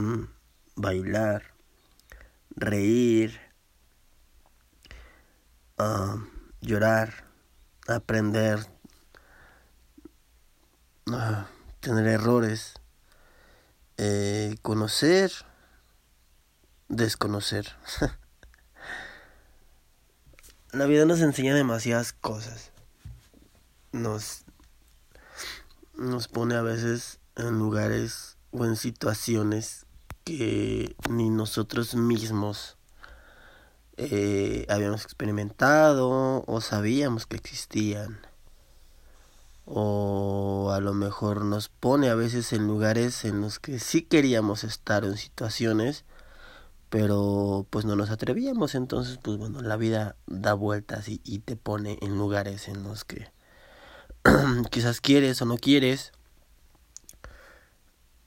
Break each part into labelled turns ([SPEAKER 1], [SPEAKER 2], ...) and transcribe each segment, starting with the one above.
[SPEAKER 1] mm, bailar, reír, ah, llorar, aprender, ah, tener errores, eh, conocer, desconocer. La vida nos enseña demasiadas cosas. Nos, nos pone a veces en lugares o en situaciones que ni nosotros mismos eh, habíamos experimentado o sabíamos que existían. O a lo mejor nos pone a veces en lugares en los que sí queríamos estar en situaciones pero pues no nos atrevíamos, entonces pues bueno, la vida da vueltas y, y te pone en lugares en los que quizás quieres o no quieres.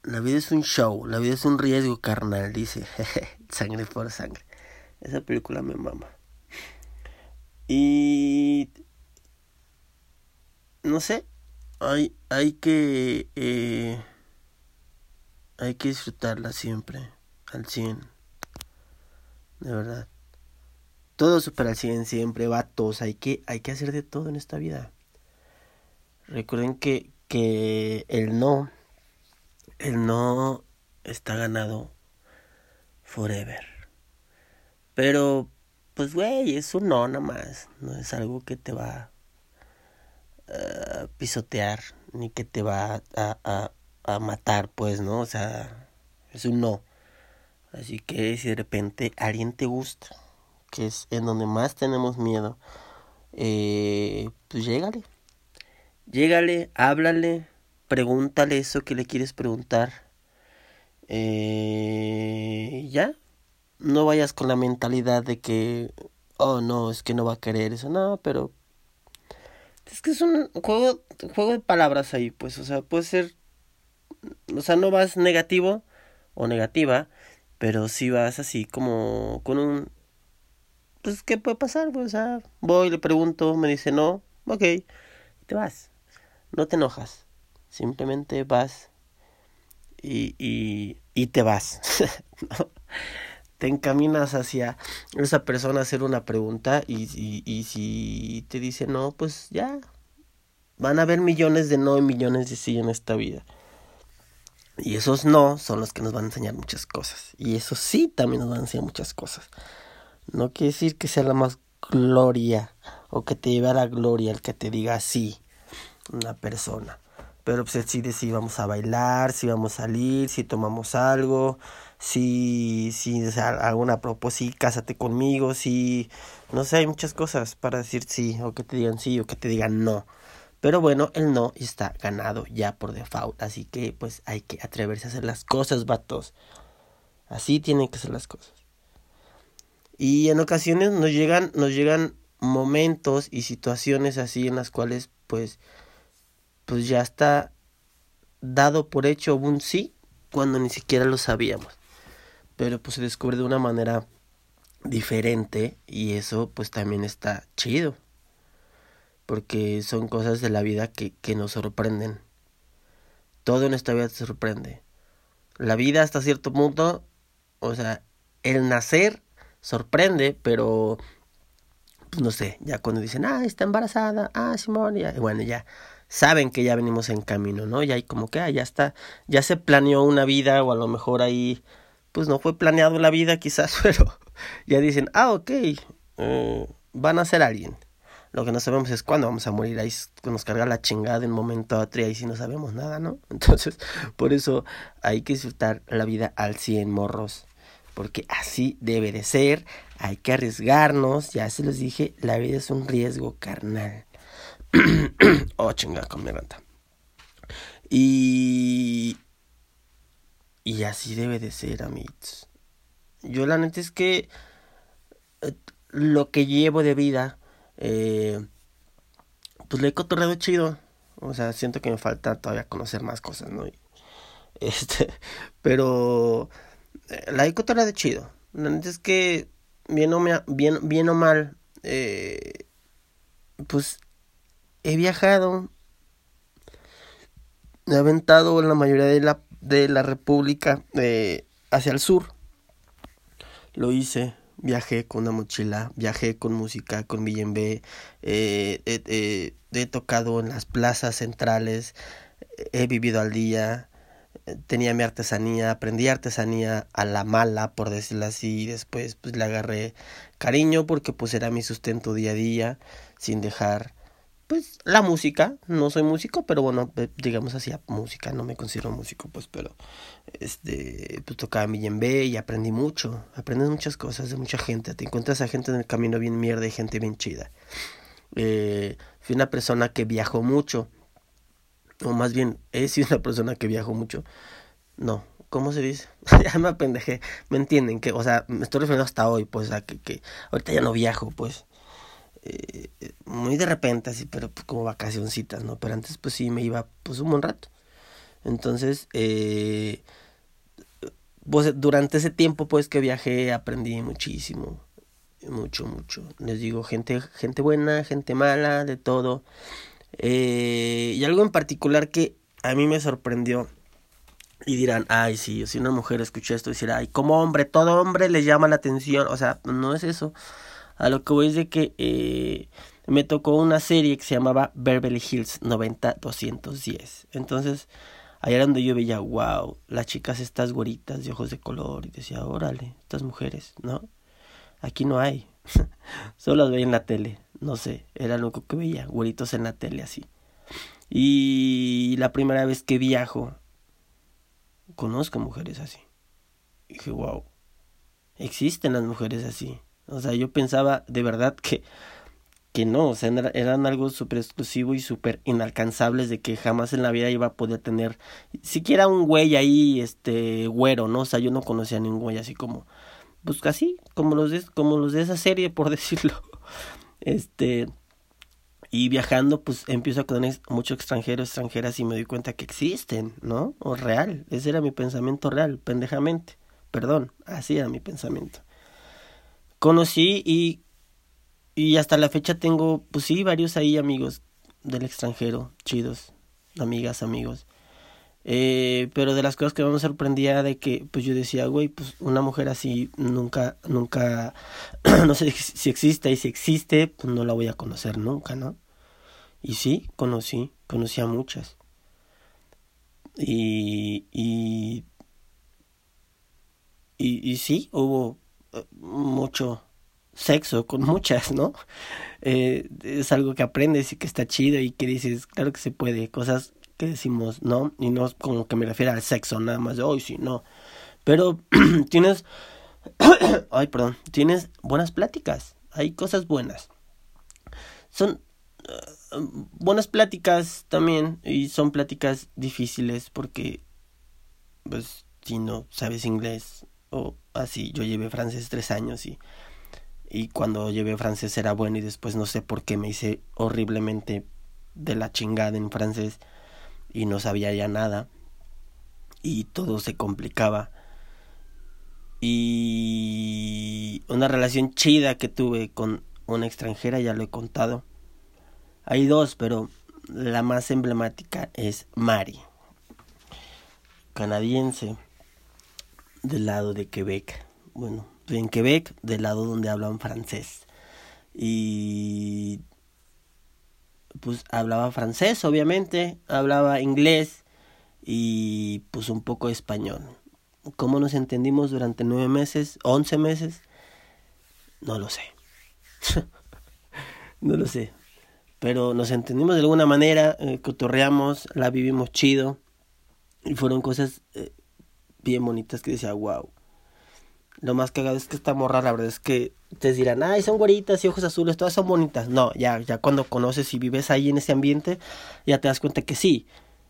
[SPEAKER 1] La vida es un show, la vida es un riesgo carnal, dice sangre por sangre. Esa película me mama. Y no sé, hay, hay que eh, hay que disfrutarla siempre al 100 de verdad. Todo super al 100 siempre, vatos. Hay que, hay que hacer de todo en esta vida. Recuerden que, que el no, el no está ganado forever. Pero, pues, güey, es un no nada más. No es algo que te va a pisotear, ni que te va a, a, a matar, pues, ¿no? O sea, es un no. Así que si de repente alguien te gusta, que es en donde más tenemos miedo, eh, pues llégale. Llégale, háblale, pregúntale eso que le quieres preguntar. Eh, ya, no vayas con la mentalidad de que, oh no, es que no va a querer eso, no, pero es que es un juego, juego de palabras ahí, pues, o sea, puede ser, o sea, no vas negativo o negativa, pero si vas así como con un... Pues, ¿qué puede pasar? Pues, o sea, voy, le pregunto, me dice no, ok, te vas. No te enojas. Simplemente vas y, y, y te vas. Te encaminas hacia esa persona a hacer una pregunta y, y, y si te dice no, pues ya. Van a haber millones de no y millones de sí en esta vida. Y esos no son los que nos van a enseñar muchas cosas. Y eso sí también nos van a enseñar muchas cosas. No quiere decir que sea la más gloria o que te lleve a la gloria el que te diga sí una persona. Pero pues decide si vamos a bailar, si vamos a salir, si tomamos algo, si, si alguna propuesta, sí, cásate conmigo, si, no sé, hay muchas cosas para decir sí, o que te digan sí, o que te digan no. Pero bueno, el no está ganado ya por default. Así que pues hay que atreverse a hacer las cosas, vatos. Así tienen que ser las cosas. Y en ocasiones nos llegan, nos llegan momentos y situaciones así en las cuales pues, pues ya está dado por hecho un sí cuando ni siquiera lo sabíamos. Pero pues se descubre de una manera diferente y eso pues también está chido porque son cosas de la vida que, que nos sorprenden. Todo en esta vida te sorprende. La vida hasta cierto punto, o sea, el nacer sorprende, pero pues no sé, ya cuando dicen, ah, está embarazada, ah, Simón, ya, bueno, ya saben que ya venimos en camino, ¿no? Ya hay como que, ah, ya está, ya se planeó una vida, o a lo mejor ahí, pues no fue planeado la vida quizás, pero ya dicen, ah, ok, eh, van a ser alguien. Lo que no sabemos es cuándo vamos a morir. Ahí nos carga la chingada en un momento a otro y ahí sí no sabemos nada, ¿no? Entonces, por eso hay que disfrutar la vida al 100 morros. Porque así debe de ser. Hay que arriesgarnos. Ya se los dije, la vida es un riesgo carnal. oh, chingada, con mi renta. Y... Y así debe de ser, amigos. Yo la neta es que eh, lo que llevo de vida eh, pues le he cotorreado chido. O sea, siento que me falta todavía conocer más cosas, ¿no? este, pero eh, la he cotorreado chido. La neta es que, bien o, bien, bien o mal, pues he viajado, he aventado en la mayoría de la, de la República, eh, hacia el sur. Lo hice, viajé con una mochila, viajé con música, con eh, eh, he tocado en las plazas centrales, he vivido al día, tenía mi artesanía, aprendí artesanía a la mala, por decirlo así, y después pues le agarré cariño porque pues era mi sustento día a día, sin dejar pues la música, no soy músico, pero bueno, digamos así, música, no me considero músico, pues, pero este, pues tocaba mi B y aprendí mucho, aprendes muchas cosas de mucha gente, te encuentras a gente en el camino bien mierda y gente bien chida. Eh, fui una persona que viajó mucho, o más bien he sido una persona que viajo mucho. No, ¿cómo se dice? ya me apendejé, me entienden, que, o sea, me estoy refiriendo hasta hoy, pues, a que, que ahorita ya no viajo, pues. Eh, muy de repente, así, pero pues, como vacacioncitas, ¿no? Pero antes, pues sí, me iba, pues, un buen rato. Entonces, eh, pues, durante ese tiempo, pues, que viajé, aprendí muchísimo. Mucho, mucho. Les digo, gente, gente buena, gente mala, de todo. Eh, y algo en particular que a mí me sorprendió. Y dirán, ay, sí, si una mujer escucha esto, decir, ay, como hombre, todo hombre le llama la atención. O sea, no es eso. A lo que voy es de que eh, me tocó una serie que se llamaba Beverly Hills 90210. Entonces, ahí era donde yo veía, wow, las chicas estas güeritas de ojos de color. Y decía, órale, estas mujeres, ¿no? Aquí no hay. Solo las veía en la tele no sé, era lo que veía, güeritos en la tele así. Y la primera vez que viajo, conozco mujeres así. Y dije, wow, existen las mujeres así. O sea, yo pensaba de verdad que, que no, o sea, eran algo súper exclusivo y súper inalcanzables de que jamás en la vida iba a poder tener siquiera un güey ahí, este, güero, ¿no? O sea, yo no conocía a ningún güey así como, pues así, como los de, como los de esa serie, por decirlo. Este, y viajando, pues empiezo a conocer muchos extranjeros, extranjeras y me doy cuenta que existen, ¿no? O real. Ese era mi pensamiento real, pendejamente. Perdón, así era mi pensamiento. Conocí y, y hasta la fecha tengo, pues sí, varios ahí amigos del extranjero, chidos, amigas, amigos. Eh, pero de las cosas que me sorprendía de que, pues yo decía, güey, pues una mujer así nunca, nunca, no sé si existe y si existe, pues no la voy a conocer nunca, ¿no? Y sí, conocí, conocí a muchas. Y, y, y, y sí, hubo mucho sexo con muchas, ¿no? Eh, es algo que aprendes y que está chido y que dices, claro que se puede, cosas que decimos, ¿no? Y no es como que me refiero al sexo nada más de hoy, sí, no. Pero tienes, ay, perdón, tienes buenas pláticas, hay cosas buenas. Son eh, buenas pláticas también y son pláticas difíciles porque, pues, si no sabes inglés o así, yo llevé francés tres años y y cuando llevé francés era bueno y después no sé por qué me hice horriblemente de la chingada en francés y no sabía ya nada y todo se complicaba. Y una relación chida que tuve con una extranjera, ya lo he contado. Hay dos, pero la más emblemática es Mari, canadiense, del lado de Quebec. Bueno, en Quebec, del lado donde hablan francés. Y pues hablaba francés, obviamente, hablaba inglés y pues un poco español. ¿Cómo nos entendimos durante nueve meses, once meses? No lo sé. no lo sé. Pero nos entendimos de alguna manera, eh, cotorreamos, la vivimos chido. Y fueron cosas eh, bien bonitas que decía, wow. Lo más cagado es que esta morra, la verdad es que te dirán, ay, son güeritas y ojos azules, todas son bonitas. No, ya, ya cuando conoces y vives ahí en ese ambiente, ya te das cuenta que sí.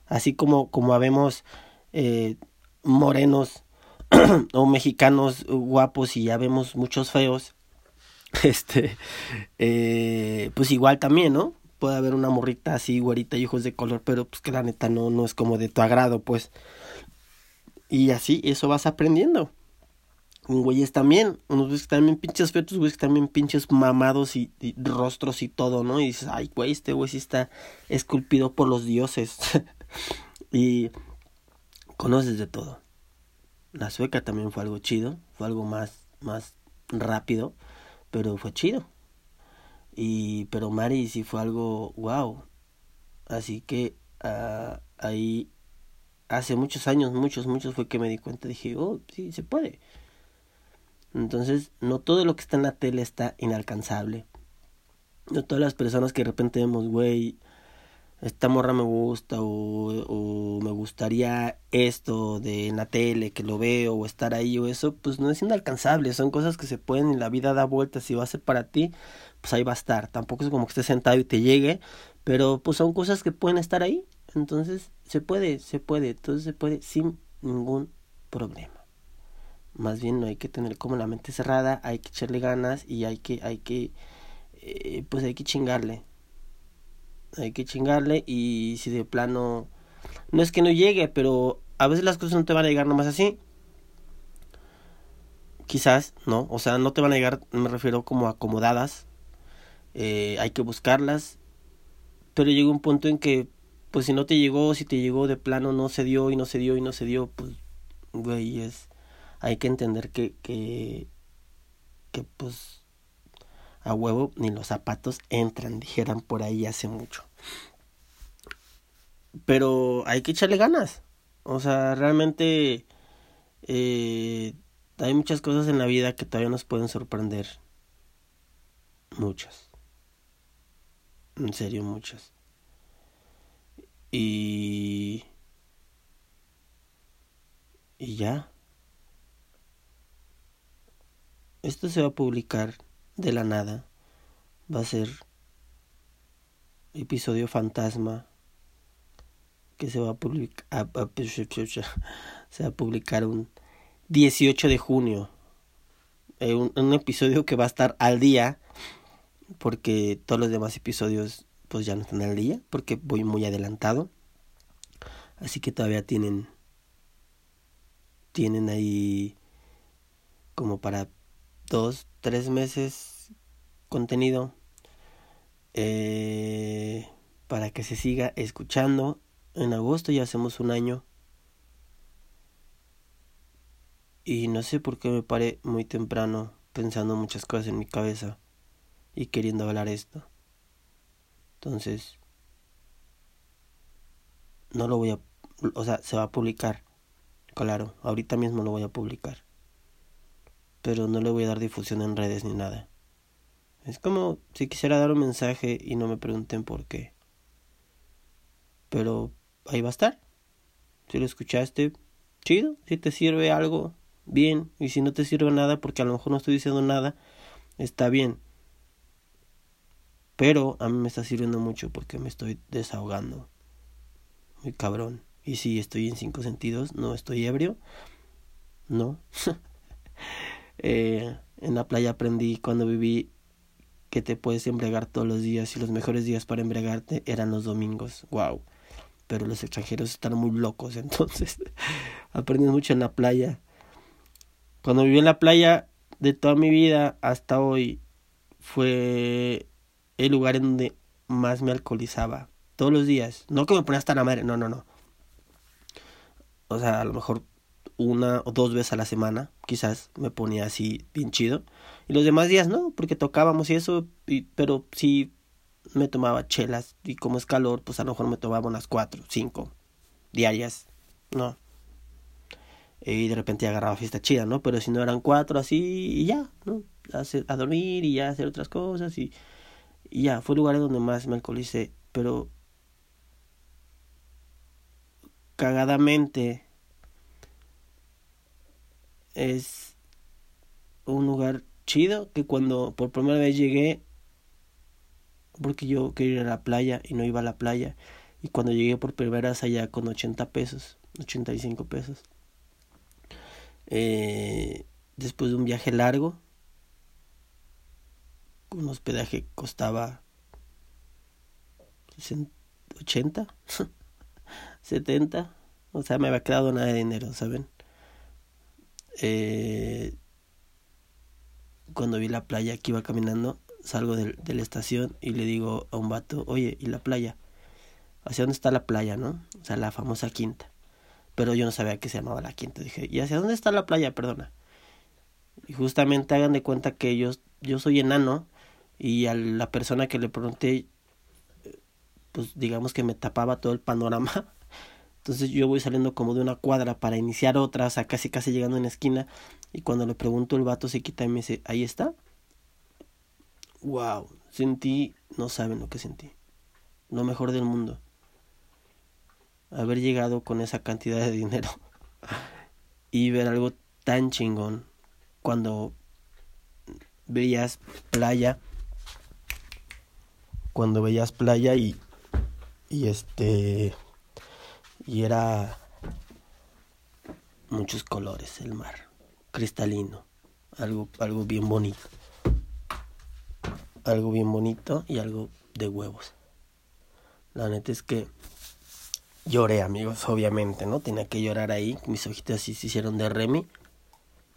[SPEAKER 1] Así como, como habemos eh, morenos o mexicanos guapos y ya vemos muchos feos, este, eh, pues igual también, ¿no? Puede haber una morrita así, güerita y ojos de color, pero pues que la neta no, no es como de tu agrado, pues. Y así, eso vas aprendiendo güeyes también, unos güeyes también pinches fetos, güeyes también pinches mamados y, rostros y todo, ¿no? Y dices, ay, güey, este güey sí está esculpido por los dioses. y conoces de todo. La sueca también fue algo chido, fue algo más, más rápido, pero fue chido. Y, pero Mari sí fue algo wow. Así que uh, ahí hace muchos años, muchos, muchos fue que me di cuenta, dije, oh, sí, se puede. Entonces, no todo lo que está en la tele está inalcanzable. No todas las personas que de repente vemos, güey, esta morra me gusta o, o, me gustaría esto de en la tele, que lo veo o estar ahí o eso, pues no es inalcanzable, son cosas que se pueden y la vida da vueltas, si va a ser para ti, pues ahí va a estar, tampoco es como que estés sentado y te llegue, pero pues son cosas que pueden estar ahí, entonces se puede, se puede, entonces se puede sin ningún problema. Más bien no hay que tener como la mente cerrada, hay que echarle ganas y hay que, hay que, eh, pues hay que chingarle. Hay que chingarle y si de plano, no es que no llegue, pero a veces las cosas no te van a llegar nomás así. Quizás, ¿no? O sea, no te van a llegar, me refiero como acomodadas. Eh, hay que buscarlas. Pero llega un punto en que pues si no te llegó, si te llegó de plano, no se dio y no se dio y no se dio, pues, güey, es, hay que entender que, que, que, pues, a huevo ni los zapatos entran, dijeran por ahí hace mucho. Pero hay que echarle ganas. O sea, realmente eh, hay muchas cosas en la vida que todavía nos pueden sorprender. Muchas. En serio, muchas. Y... Y ya. Esto se va a publicar de la nada. Va a ser episodio fantasma que se va a publicar se va a publicar un 18 de junio eh, un, un, episodio que va a estar al día porque todos los demás episodios pues ya no están al día porque voy muy adelantado. Así que todavía tienen tienen ahí como para dos, tres meses contenido eh, para que se siga escuchando. En agosto ya hacemos un año. Y no sé por qué me paré muy temprano pensando muchas cosas en mi cabeza y queriendo hablar esto. Entonces, no lo voy a, o sea, se va a publicar. Claro, ahorita mismo lo voy a publicar. Pero no le voy a dar difusión en redes ni nada. Es como si quisiera dar un mensaje y no me pregunten por qué. Pero ahí va a estar. Si lo escuchaste, chido. Si te sirve algo, bien. Y si no te sirve nada, porque a lo mejor no estoy diciendo nada, está bien. Pero a mí me está sirviendo mucho porque me estoy desahogando. Muy cabrón. Y si estoy en cinco sentidos, no estoy ebrio. No. eh, en la playa aprendí cuando viví que te puedes embriagar todos los días y los mejores días para embriagarte eran los domingos. Wow. Pero los extranjeros están muy locos, entonces aprendí mucho en la playa. Cuando viví en la playa de toda mi vida hasta hoy fue el lugar en donde más me alcoholizaba. Todos los días. No que me ponía hasta la madre, no, no, no. O sea, a lo mejor una o dos veces a la semana, quizás me ponía así bien chido. Y los demás días no, porque tocábamos y eso, pero sí me tomaba chelas. Y como es calor, pues a lo mejor me tomaba unas cuatro, cinco diarias, ¿no? Y de repente agarraba fiesta chida, ¿no? Pero si no eran cuatro así, y ya, ¿no? A, a dormir y ya hacer otras cosas y y ya, fue el lugar donde más me alcoholicé. Pero cagadamente es un lugar chido que cuando por primera vez llegué porque yo quería ir a la playa y no iba a la playa y cuando llegué por primera vez allá con 80 pesos 85 pesos eh, después de un viaje largo un hospedaje costaba 80, 70, o sea, me había quedado nada de dinero, ¿saben? Eh, cuando vi la playa que iba caminando, salgo de, la estación y le digo a un vato, oye, ¿y la playa? ¿Hacia dónde está la playa, no? O sea, la famosa quinta. pero yo no sabía que se llamaba la quinta. Dije, ¿y hacia dónde está la playa? Perdona. Y justamente hagan de cuenta que yo, yo soy enano y a la persona que le pregunté, pues digamos que me tapaba todo el panorama. Entonces yo voy saliendo como de una cuadra para iniciar otra, o sea, casi casi llegando en la esquina. Y cuando le pregunto, el vato se quita y me dice, ahí está. Wow, sentí, no saben lo que sentí. Lo mejor del mundo. Haber llegado con esa cantidad de dinero y ver algo tan chingón cuando veías playa, cuando veías playa y, y este, y era muchos colores el mar, cristalino, algo, algo bien bonito, algo bien bonito y algo de huevos. La neta es que lloré, amigos, obviamente, ¿no? Tenía que llorar ahí, mis ojitos así se hicieron de Remy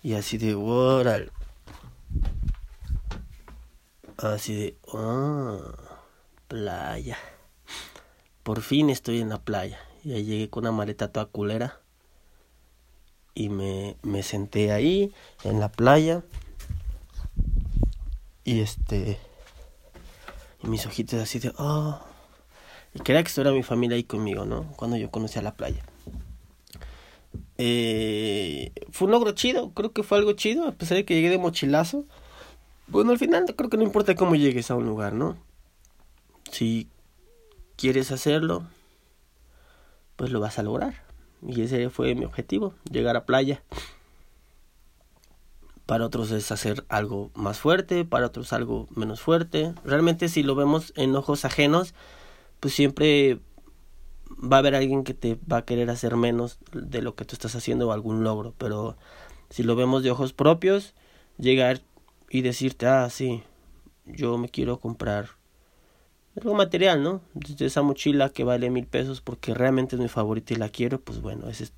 [SPEAKER 1] y así de, oral. Así de, oh, playa. Por fin estoy en la playa. Y ahí llegué con una maleta toda culera. Y me, me senté ahí, en la playa. Y este. Y mis ojitos así de, oh. Y quería que estuviera mi familia ahí conmigo, ¿no? Cuando yo conocí a la playa. Eh, fue un logro chido, creo que fue algo chido, a pesar de que llegué de mochilazo. Bueno, al final creo que no importa cómo llegues a un lugar, ¿no? Si quieres hacerlo, pues lo vas a lograr. Y ese fue mi objetivo, llegar a playa. Para otros es hacer algo más fuerte, para otros algo menos fuerte. Realmente si lo vemos en ojos ajenos, pues siempre va a haber alguien que te va a querer hacer menos de lo que tú estás haciendo o algún logro, pero si lo vemos de ojos propios, llegar y decirte, ah, sí, yo me quiero comprar algo material, ¿no? Desde esa mochila que vale mil pesos porque realmente es mi favorita y la quiero, pues bueno, ese es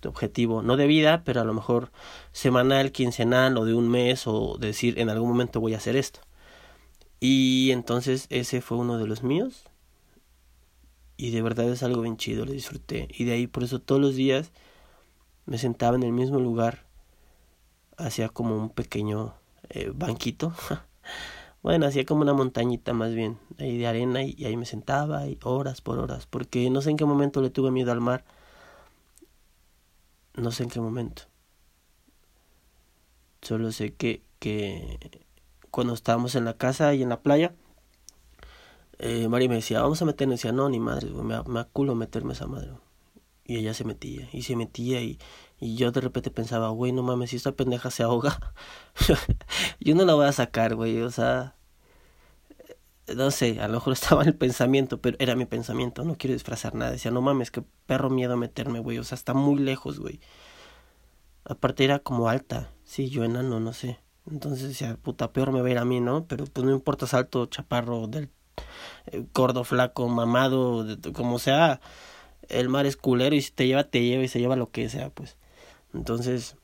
[SPEAKER 1] tu objetivo, no de vida, pero a lo mejor semanal, quincenal o de un mes o decir en algún momento voy a hacer esto. Y entonces ese fue uno de los míos y de verdad es algo bien chido, lo disfruté. Y de ahí por eso todos los días me sentaba en el mismo lugar, hacía como un pequeño eh, banquito. bueno, hacía como una montañita más bien, ahí de arena y, ahí me sentaba y horas por horas, porque no sé en qué momento le tuve miedo al mar. No sé en qué momento. Solo sé que, que cuando estábamos en la casa y en la playa, eh, Mari me decía, vamos a meternos. decía, no, ni madre, me, me culo meterme esa madre. Y ella se metía, y se metía, y, y yo de repente pensaba, güey, no mames, si esta pendeja se ahoga, yo no la voy a sacar, güey, o sea, no sé, a lo mejor estaba en el pensamiento, pero era mi pensamiento, no quiero disfrazar nada. Decía, no mames, qué perro miedo meterme, güey, o sea, está muy lejos, güey. Aparte era como alta, sí, yo enano, no sé. Entonces decía, puta, peor me va a ir a mí, ¿no? Pero pues no importa, salto, chaparro, del gordo, flaco, mamado, como sea, el mar es culero y si te lleva, te lleva y se lleva lo que sea, pues. Entonces,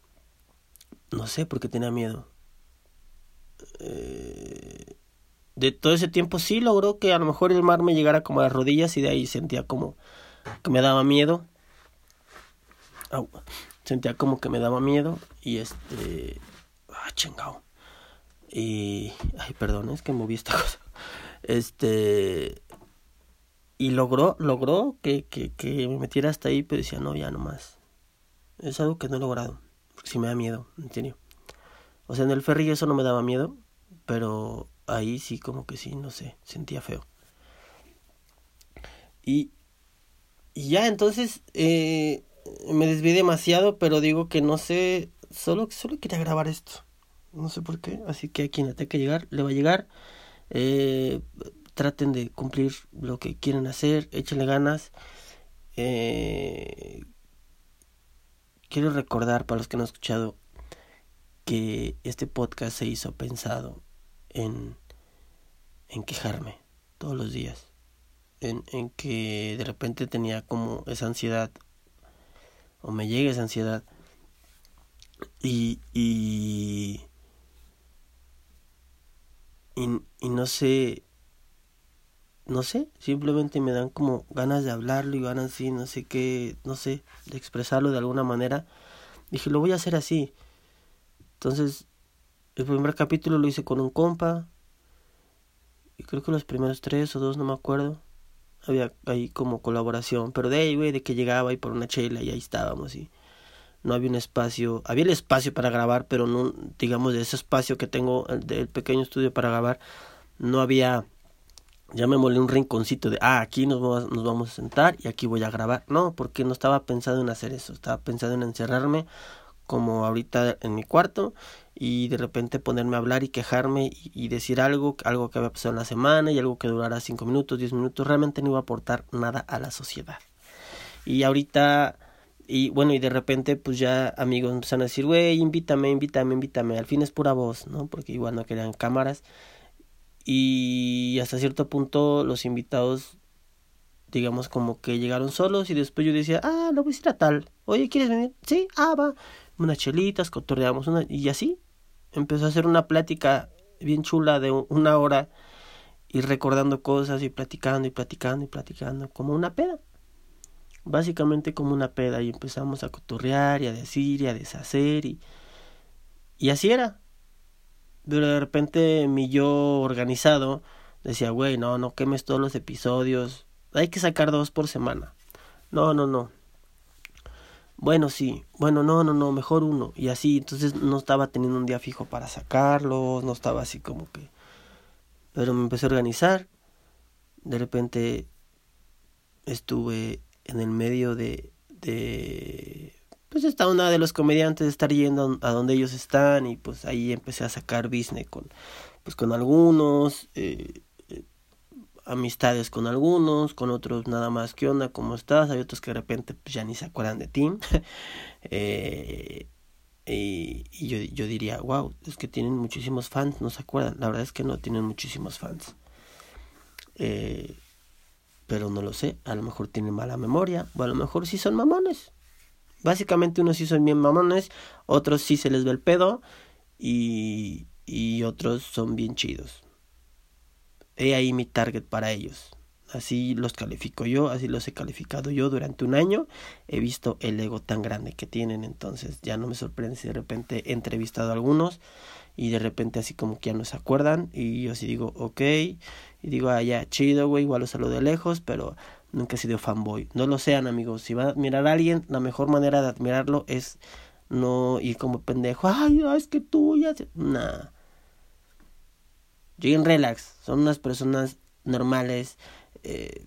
[SPEAKER 1] no sé por qué tenía miedo. Eh, de todo ese tiempo sí logró que a lo mejor el mar me llegara como a las rodillas y de ahí sentía como que me daba miedo. sentía como que me daba miedo y este... Ah, chingado. Y... Ay, perdón, es que moví esta cosa. Este. Y logró, logró que, que, que me metiera hasta ahí, pero decía, no, ya no más. Es algo que no he logrado. Porque sí me da miedo, en. O sea, en el ferry eso no me daba miedo, pero ahí sí, como que sí, no sé, sentía feo. Y, y ya, entonces, eh, me desvié demasiado, pero digo que no sé, solo, solo quería grabar esto. No sé por qué, así que a quien le tenga que llegar, le va a llegar. Eh, traten de cumplir lo que quieren hacer, échenle ganas. Eh, quiero recordar para los que no han escuchado que este podcast se hizo pensado en, en quejarme todos los días. En, en que de repente tenía como esa ansiedad o me llega esa ansiedad y, y y, no sé no sé, simplemente me dan como ganas de hablarlo y ganas así, no sé qué, no sé, de expresarlo de alguna manera. Dije, lo voy a hacer así. Entonces, el primer capítulo lo hice con un compa. Y creo que los primeros tres o dos, no me acuerdo. Había ahí como colaboración. Pero de ahí, güey, de que llegaba ahí por una chela y ahí estábamos y no había un espacio. Había el espacio para grabar, pero no, digamos, de ese espacio que tengo, del pequeño estudio para grabar, no había molé un rinconcito de, ah, aquí nos vamos, nos vamos a sentar y aquí voy a grabar. No, porque no estaba pensado en hacer eso, estaba pensado en encerrarme como ahorita en mi cuarto y de repente ponerme a hablar y quejarme y, decir algo, algo que había pasado en la semana y algo que durara cinco minutos, diez minutos, realmente no iba a aportar nada a la sociedad. Y ahorita, y bueno, y de repente pues ya amigos empezaron a decir, güey, invítame, invítame, invítame, al fin es pura voz, ¿no? Porque igual no querían cámaras y hasta cierto punto los invitados digamos como que llegaron solos y después yo decía, ah, no voy a ir a tal, oye, ¿quieres venir? Sí, ah, va, unas chelitas, cotorreamos una, y así empezó a hacer una plática bien chula de una hora y recordando cosas y platicando y platicando y platicando como una peda. Básicamente como una peda y empezamos a cotorrear y a decir y a deshacer y, y así era. De repente mi yo organizado decía, güey, no, no quemes todos los episodios. Hay que sacar dos por semana. No, no, no. Bueno, sí. Bueno, no, no, no, mejor uno. Y así, entonces no estaba teniendo un día fijo para sacarlos, no estaba así como que... Pero me empecé a organizar. De repente estuve en el medio de, de pues está una de los comediantes estar yendo a donde ellos están y pues ahí empecé a sacar business con pues con algunos eh, eh, amistades con algunos con otros nada más qué onda cómo estás hay otros que de repente pues, ya ni se acuerdan de ti. Eh, y, y yo, yo diría wow es que tienen muchísimos fans no se acuerdan. La verdad es que no tienen muchísimos fans. Pero no lo sé a lo mejor tienen mala memoria o a lo mejor sí son mamones Básicamente unos sí son bien mamones, otros sí se les ve el pedo y, y otros son bien chidos. He ahí mi target para ellos. Así los califico yo, así los he calificado yo durante un año. He visto el ego tan grande que tienen, entonces ya no me sorprende si de repente he entrevistado a algunos y de repente así como que ya no se acuerdan y yo así digo, ok, y digo, ah, ya, chido, güey, igual los saludo de lejos, pero nunca he sido fanboy. No lo sean, amigos. Si va a admirar a alguien, la mejor manera de admirarlo es no ir como pendejo. Ay, es que tú ya. Nah. Lleguen relax. Son unas personas normales. Eh,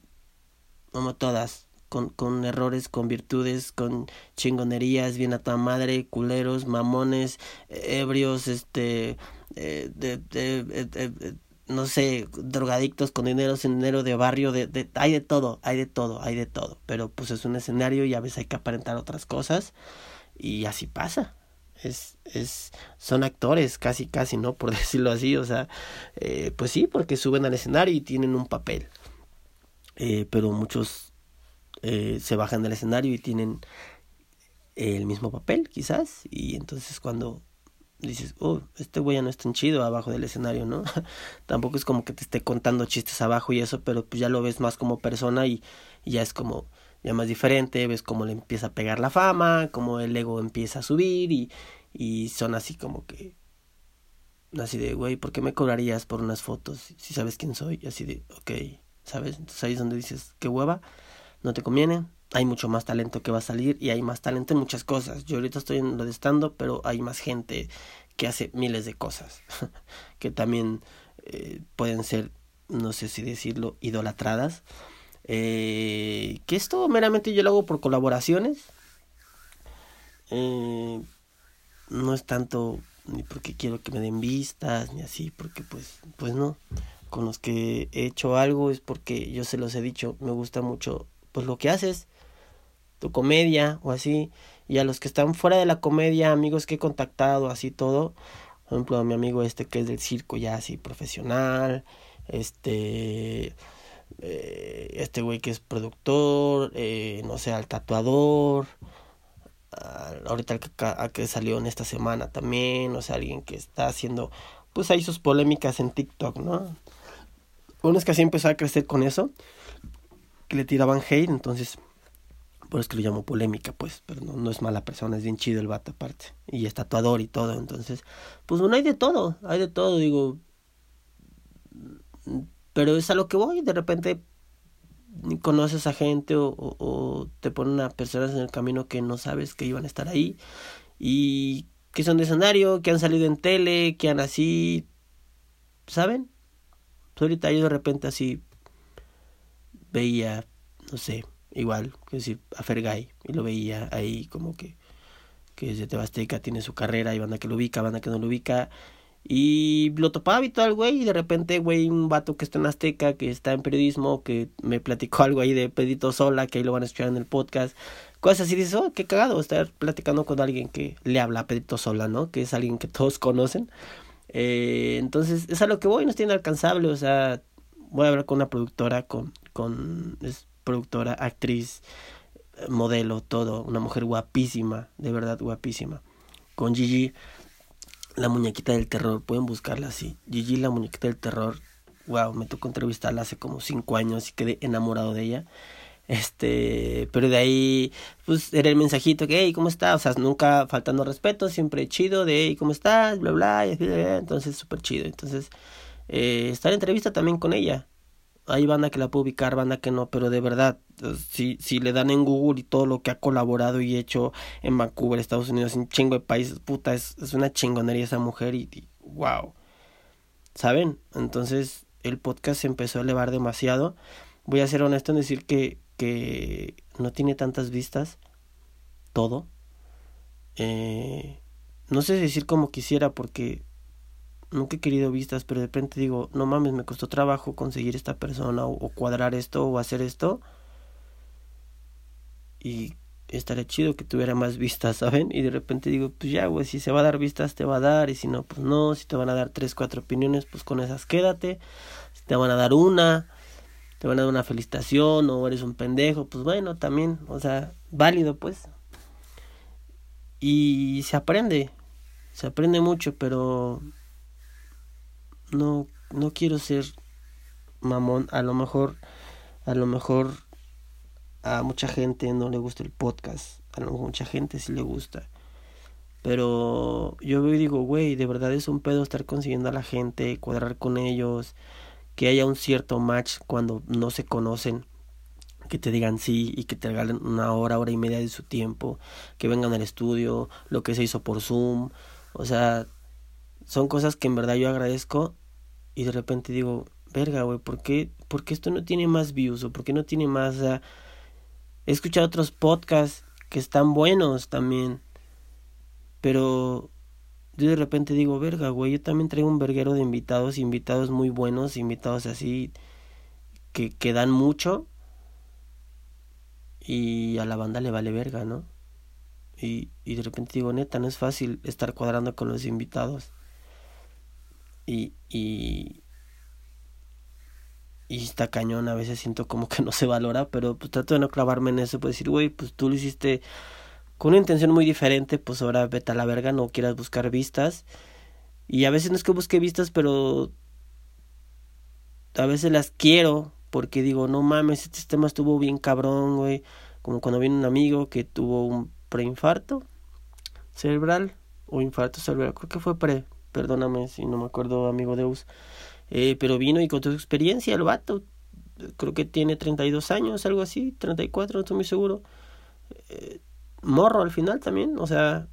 [SPEAKER 1] como todas. Con, con errores, con virtudes, con chingonerías, bien a tu madre, culeros, mamones, ebrios, este, eh, de, de, de no sé, drogadictos con dinero, sin dinero de barrio, de, de, hay de todo, hay de todo, hay de todo. Pero pues es un escenario y a veces hay que aparentar otras cosas y así pasa. Es, es, son actores, casi, casi, ¿no? Por decirlo así, o sea, eh, pues sí, porque suben al escenario y tienen un papel. Eh, pero muchos eh, se bajan del escenario y tienen el mismo papel, quizás, y entonces cuando dices, oh, este güey ya no es tan chido abajo del escenario, ¿no? Tampoco es como que te esté contando chistes abajo y eso, pero pues ya lo ves más como persona y, ya es como ya más diferente, ves cómo le empieza a pegar la fama, cómo el ego empieza a subir y, y son así como que así de, güey, ¿por qué me cobrarías por unas fotos si sabes quién soy? Y así de, ok, ¿sabes? Entonces ahí es donde dices, qué hueva, no te conviene, hay mucho más talento que va a salir y hay más talento en muchas cosas. Yo ahorita estoy en lo de estando, pero hay más gente que hace miles de cosas que también eh, pueden ser, no sé si decirlo, idolatradas. Eh, que esto meramente yo lo hago por colaboraciones. Eh, no es tanto ni porque quiero que me den vistas ni así, porque pues, pues no. Con los que he hecho algo es porque yo se los he dicho, me gusta mucho pues lo que haces tu comedia o así. Y a los que están fuera de la comedia, amigos que he contactado, así todo. Por ejemplo, a mi amigo este que es del circo ya así profesional. Este. Eh, este güey que es productor. Eh, no sé, al tatuador. ahorita el que, que salió en esta semana también. O sea, alguien que está haciendo. Pues ahí sus polémicas en TikTok, ¿no? Bueno, es que así empezó a crecer con eso, que le tiraban hate, entonces, por eso que lo llamo polémica, pues, pero no, no es mala persona, es bien chido el vato aparte, y es tatuador y todo, entonces, pues bueno, hay de todo, hay de todo, digo, pero es a lo que voy, de repente conoces a gente o, o, te ponen a personas en el camino que no sabes que iban a estar ahí y que son de escenario, que han salido en tele, que han así, ¿saben? Pues ahorita yo de repente así veía, no sé, igual, que decir, a Fergay, y lo veía ahí como que, que desde Tebasteca tiene su carrera, y banda que lo ubica, banda que no lo ubica, y lo topaba y todo el güey, y de repente, güey, un vato que está en Azteca, que está en periodismo, que me platicó algo ahí de Pedito Sola, que ahí lo van a escuchar en el podcast. Cosas así, dices, oh, qué cagado estar platicando con alguien que le habla a Pedito Sola, ¿no? Que es alguien que todos conocen. Eh, entonces, es a lo que voy, no es tiene alcanzable, o sea, voy a hablar con una productora, con, con, es productora, actriz, modelo, todo, una mujer guapísima, de verdad guapísima. Con Gigi la muñequita del terror, pueden buscarla así. Gigi, la muñequita del terror. Wow, me tocó entrevistarla hace como cinco años y quedé enamorado de ella. Este, pero de ahí, pues era el mensajito que, hey, ¿cómo estás? O sea, nunca faltando respeto, siempre chido, de, hey, ¿cómo estás? Bla, bla, y así, entonces súper chido. Entonces, eh, estar en entrevista también con ella hay banda que la puede ubicar, banda que no, pero de verdad, si, si le dan en Google y todo lo que ha colaborado y hecho en Vancouver, Estados Unidos, en chingo de países, puta, es, es una chingonería esa mujer y, wow. ¿Saben? Entonces el podcast se empezó a elevar demasiado. Voy a ser honesto en decir que, que no tiene tantas vistas. Todo. Eh, no sé decir como quisiera porque nunca he querido vistas, pero de repente digo, no mames, me costó trabajo conseguir esta persona o, cuadrar esto o hacer esto. Y estaría chido que tuviera más vistas, ¿saben? Y de repente digo, pues ya, güey, si se va a dar vistas, te va a dar, y si no, pues no, si te van a dar tres, cuatro opiniones, pues con esas quédate. Si te van a dar una, te van a dar una felicitación o eres un pendejo, pues bueno, también, o sea, válido, pues. Y se aprende, se aprende mucho, pero no, no quiero ser mamón. A lo mejor, a lo mejor a mucha gente no le gusta el podcast. A lo mejor mucha gente sí le gusta. Pero yo veo digo, güey, de verdad es un pedo estar consiguiendo a la gente, cuadrar con ellos, que haya un cierto match cuando no se conocen, que te digan sí y que te regalen una hora, hora y media de su tiempo, que vengan al estudio, lo que se hizo por Zoom. O sea, son cosas que en verdad yo agradezco y de repente digo, verga, güey, ¿por qué, ¿por qué esto no tiene más views o por qué no tiene más... he escuchado otros podcasts que están buenos también, pero yo de repente digo, verga, güey, yo también traigo un verguero de invitados, invitados muy buenos, invitados así que, que dan mucho y a la banda le vale verga, ¿no? Y, y de repente digo, neta, no es fácil estar cuadrando con los invitados y, y, y está cañón, a veces siento como que no se valora, pero pues trato de no clavarme en eso, pues decir, güey, pues tú lo hiciste con una intención muy diferente, pues ahora vete a la verga, no quieras buscar vistas. Y a veces no es que busque vistas, pero a veces las quiero, porque digo, no mames, este tema estuvo bien cabrón, güey. Como cuando viene un amigo que tuvo un preinfarto cerebral o infarto cerebral, creo que fue pre, perdóname si no me acuerdo, amigo Deus, eh, pero vino y contó su experiencia, el vato, creo que tiene 32 años, algo así, 34, no estoy muy seguro, eh, morro al final también, o sea,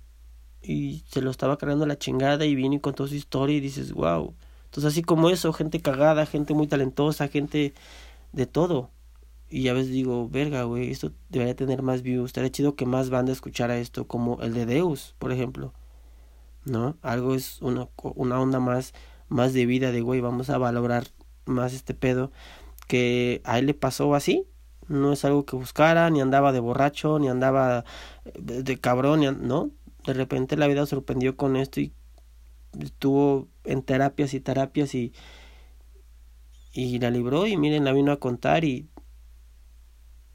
[SPEAKER 1] y se lo estaba cargando la chingada y vino y contó su historia y dices, wow, entonces así como eso, gente cagada, gente muy talentosa, gente de todo. Y a veces digo, verga, güey, esto debería tener más views. Estaría chido que más banda escuchara esto, como el de Deus, por ejemplo. ¿No? Algo es una, una onda más, más de vida de, güey, vamos a valorar más este pedo que a él le pasó así. No es algo que buscara, ni andaba de borracho, ni andaba de cabrón, no. De repente la vida sorprendió con esto y estuvo en terapias y terapias y, y la libró y miren, la vino a contar y,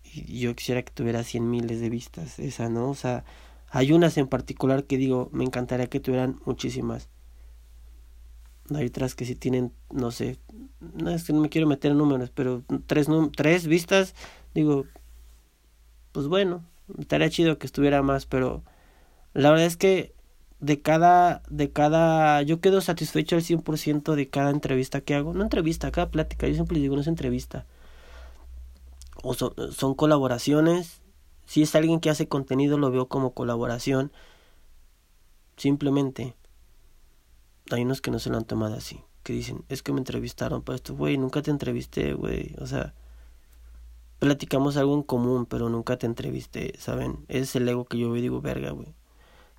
[SPEAKER 1] y yo quisiera que tuviera cien miles de vistas esa, ¿no? O sea, hay unas en particular que digo, me encantaría que tuvieran muchísimas. Hay otras que sí tienen, no sé, no es que no me quiero meter en números, pero tres, tres vistas, digo, pues bueno, estaría chido que estuviera más, pero la verdad es que de cada, de cada, yo quedo satisfecho al 100% de cada entrevista que hago. No entrevista, cada plática, yo siempre digo, no es entrevista. O son, son colaboraciones. Si es alguien que hace contenido, lo veo como colaboración. Simplemente. Hay unos que no se lo han tomado así. Que dicen, es que me entrevistaron para esto. Güey, nunca te entrevisté, güey. O sea, platicamos algo en común, pero nunca te entrevisté, ¿saben? Es el ego que yo veo digo, verga, güey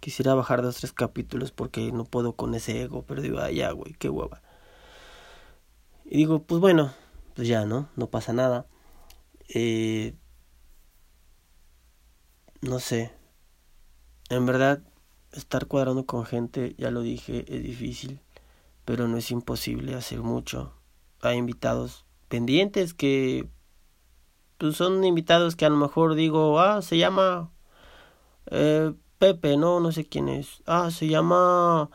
[SPEAKER 1] Quisiera bajar dos, tres capítulos porque no puedo con ese ego, pero digo, ay, ya, güey, qué hueva. Y digo, pues bueno, pues ya, ¿no? No pasa nada. Eh, no sé. En verdad, estar cuadrando con gente, ya lo dije, es difícil, pero no es imposible hacer mucho. Hay invitados pendientes que pues son invitados que a lo mejor digo, ah, se llama eh, Pepe, no, no sé quién es. Ah, se llama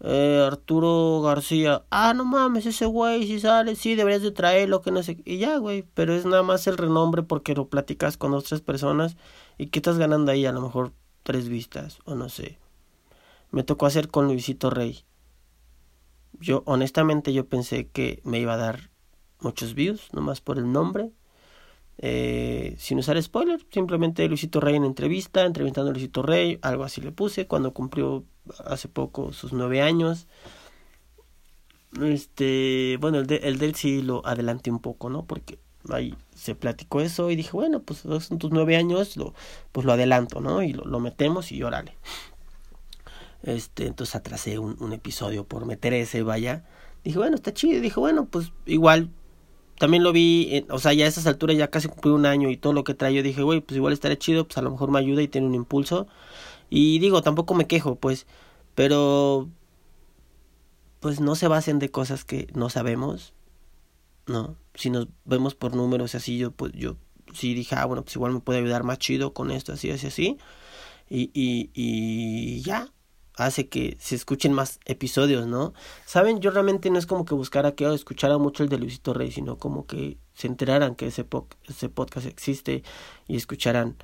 [SPEAKER 1] eh, Arturo García. Ah, no mames, ese güey, si sale, sí, deberías de traerlo, que no sé. Y ya, güey, pero es nada más el renombre porque lo platicas con otras personas. ¿Y qué estás ganando ahí? A lo mejor tres vistas, o no sé. Me tocó hacer con Luisito Rey. Yo, honestamente, yo pensé que me iba a dar muchos views, nomás por el nombre. Eh, sin usar spoiler, simplemente Luisito Rey en entrevista, entrevistando a Luisito Rey, algo así le puse, cuando cumplió hace poco sus nueve años. Este, bueno, el de, el él sí lo adelanté un poco, ¿no? Porque ahí se platicó eso y dije, bueno, pues son tus nueve años, lo, pues lo adelanto, ¿no? Y lo, lo metemos y órale. Este, entonces atrasé un, un episodio por meter ese, vaya. Dije, bueno, está chido. Dije, bueno, pues igual también lo vi, o sea, ya a esas alturas ya casi cumplí un año y todo lo que trae, yo dije, güey, pues igual estaré chido, pues a lo mejor me ayuda y tiene un impulso. Y digo, tampoco me quejo, pues, pero pues no se basen de cosas que no sabemos, ¿no? Si nos vemos por números así, yo pues yo sí dije, ah, bueno, pues igual me puede ayudar más chido con esto, así, así, así. Y, y, y ya, hace que se escuchen más episodios, ¿no? Saben, yo realmente no es como que buscara que escuchara mucho el de Luisito Rey, sino como que se enteraran que ese, ese podcast existe y escucharan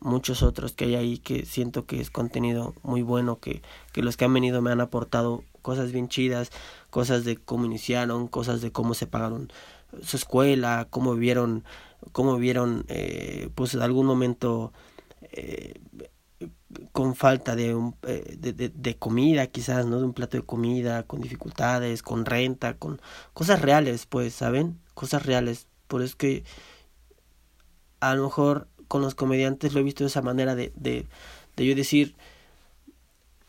[SPEAKER 1] muchos otros que hay ahí que siento que es contenido muy bueno, que, que los que han venido me han aportado cosas bien chidas, cosas de cómo iniciaron, cosas de cómo se pagaron su escuela, cómo vivieron, cómo vieron, eh, pues en algún momento eh, con falta eh, de, de, de, comida quizás, ¿no? De un plato de comida, con dificultades, con renta, con cosas reales, pues, ¿saben? Cosas reales. Por eso es que a lo mejor con los comediantes lo he visto de esa manera de, de, de yo decir,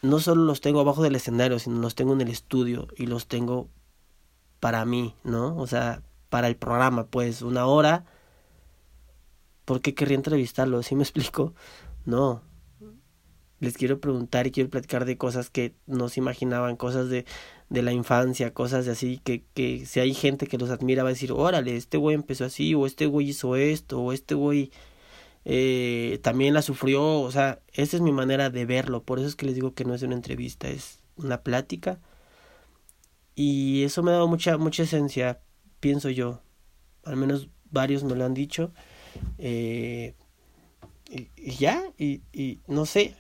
[SPEAKER 1] no solo los tengo abajo del escenario, sino los tengo en el estudio y los tengo para mí, ¿no? O sea, para el programa, pues, una hora. ¿Por qué querría entrevistarlos? ¿Sí me explico? No, les quiero preguntar y quiero platicar de cosas que no se imaginaban, cosas de, de la infancia, cosas de así, que, que si hay gente que los admira va a decir, órale, este güey empezó así, o este güey hizo esto, o este güey eh, también la sufrió, o sea, esa es mi manera de verlo, por eso es que les digo que no es una entrevista, es una plática. Y eso me ha dado mucha, mucha esencia, pienso yo, al menos varios me lo han dicho. Eh, y, y, ya, y, y no sé,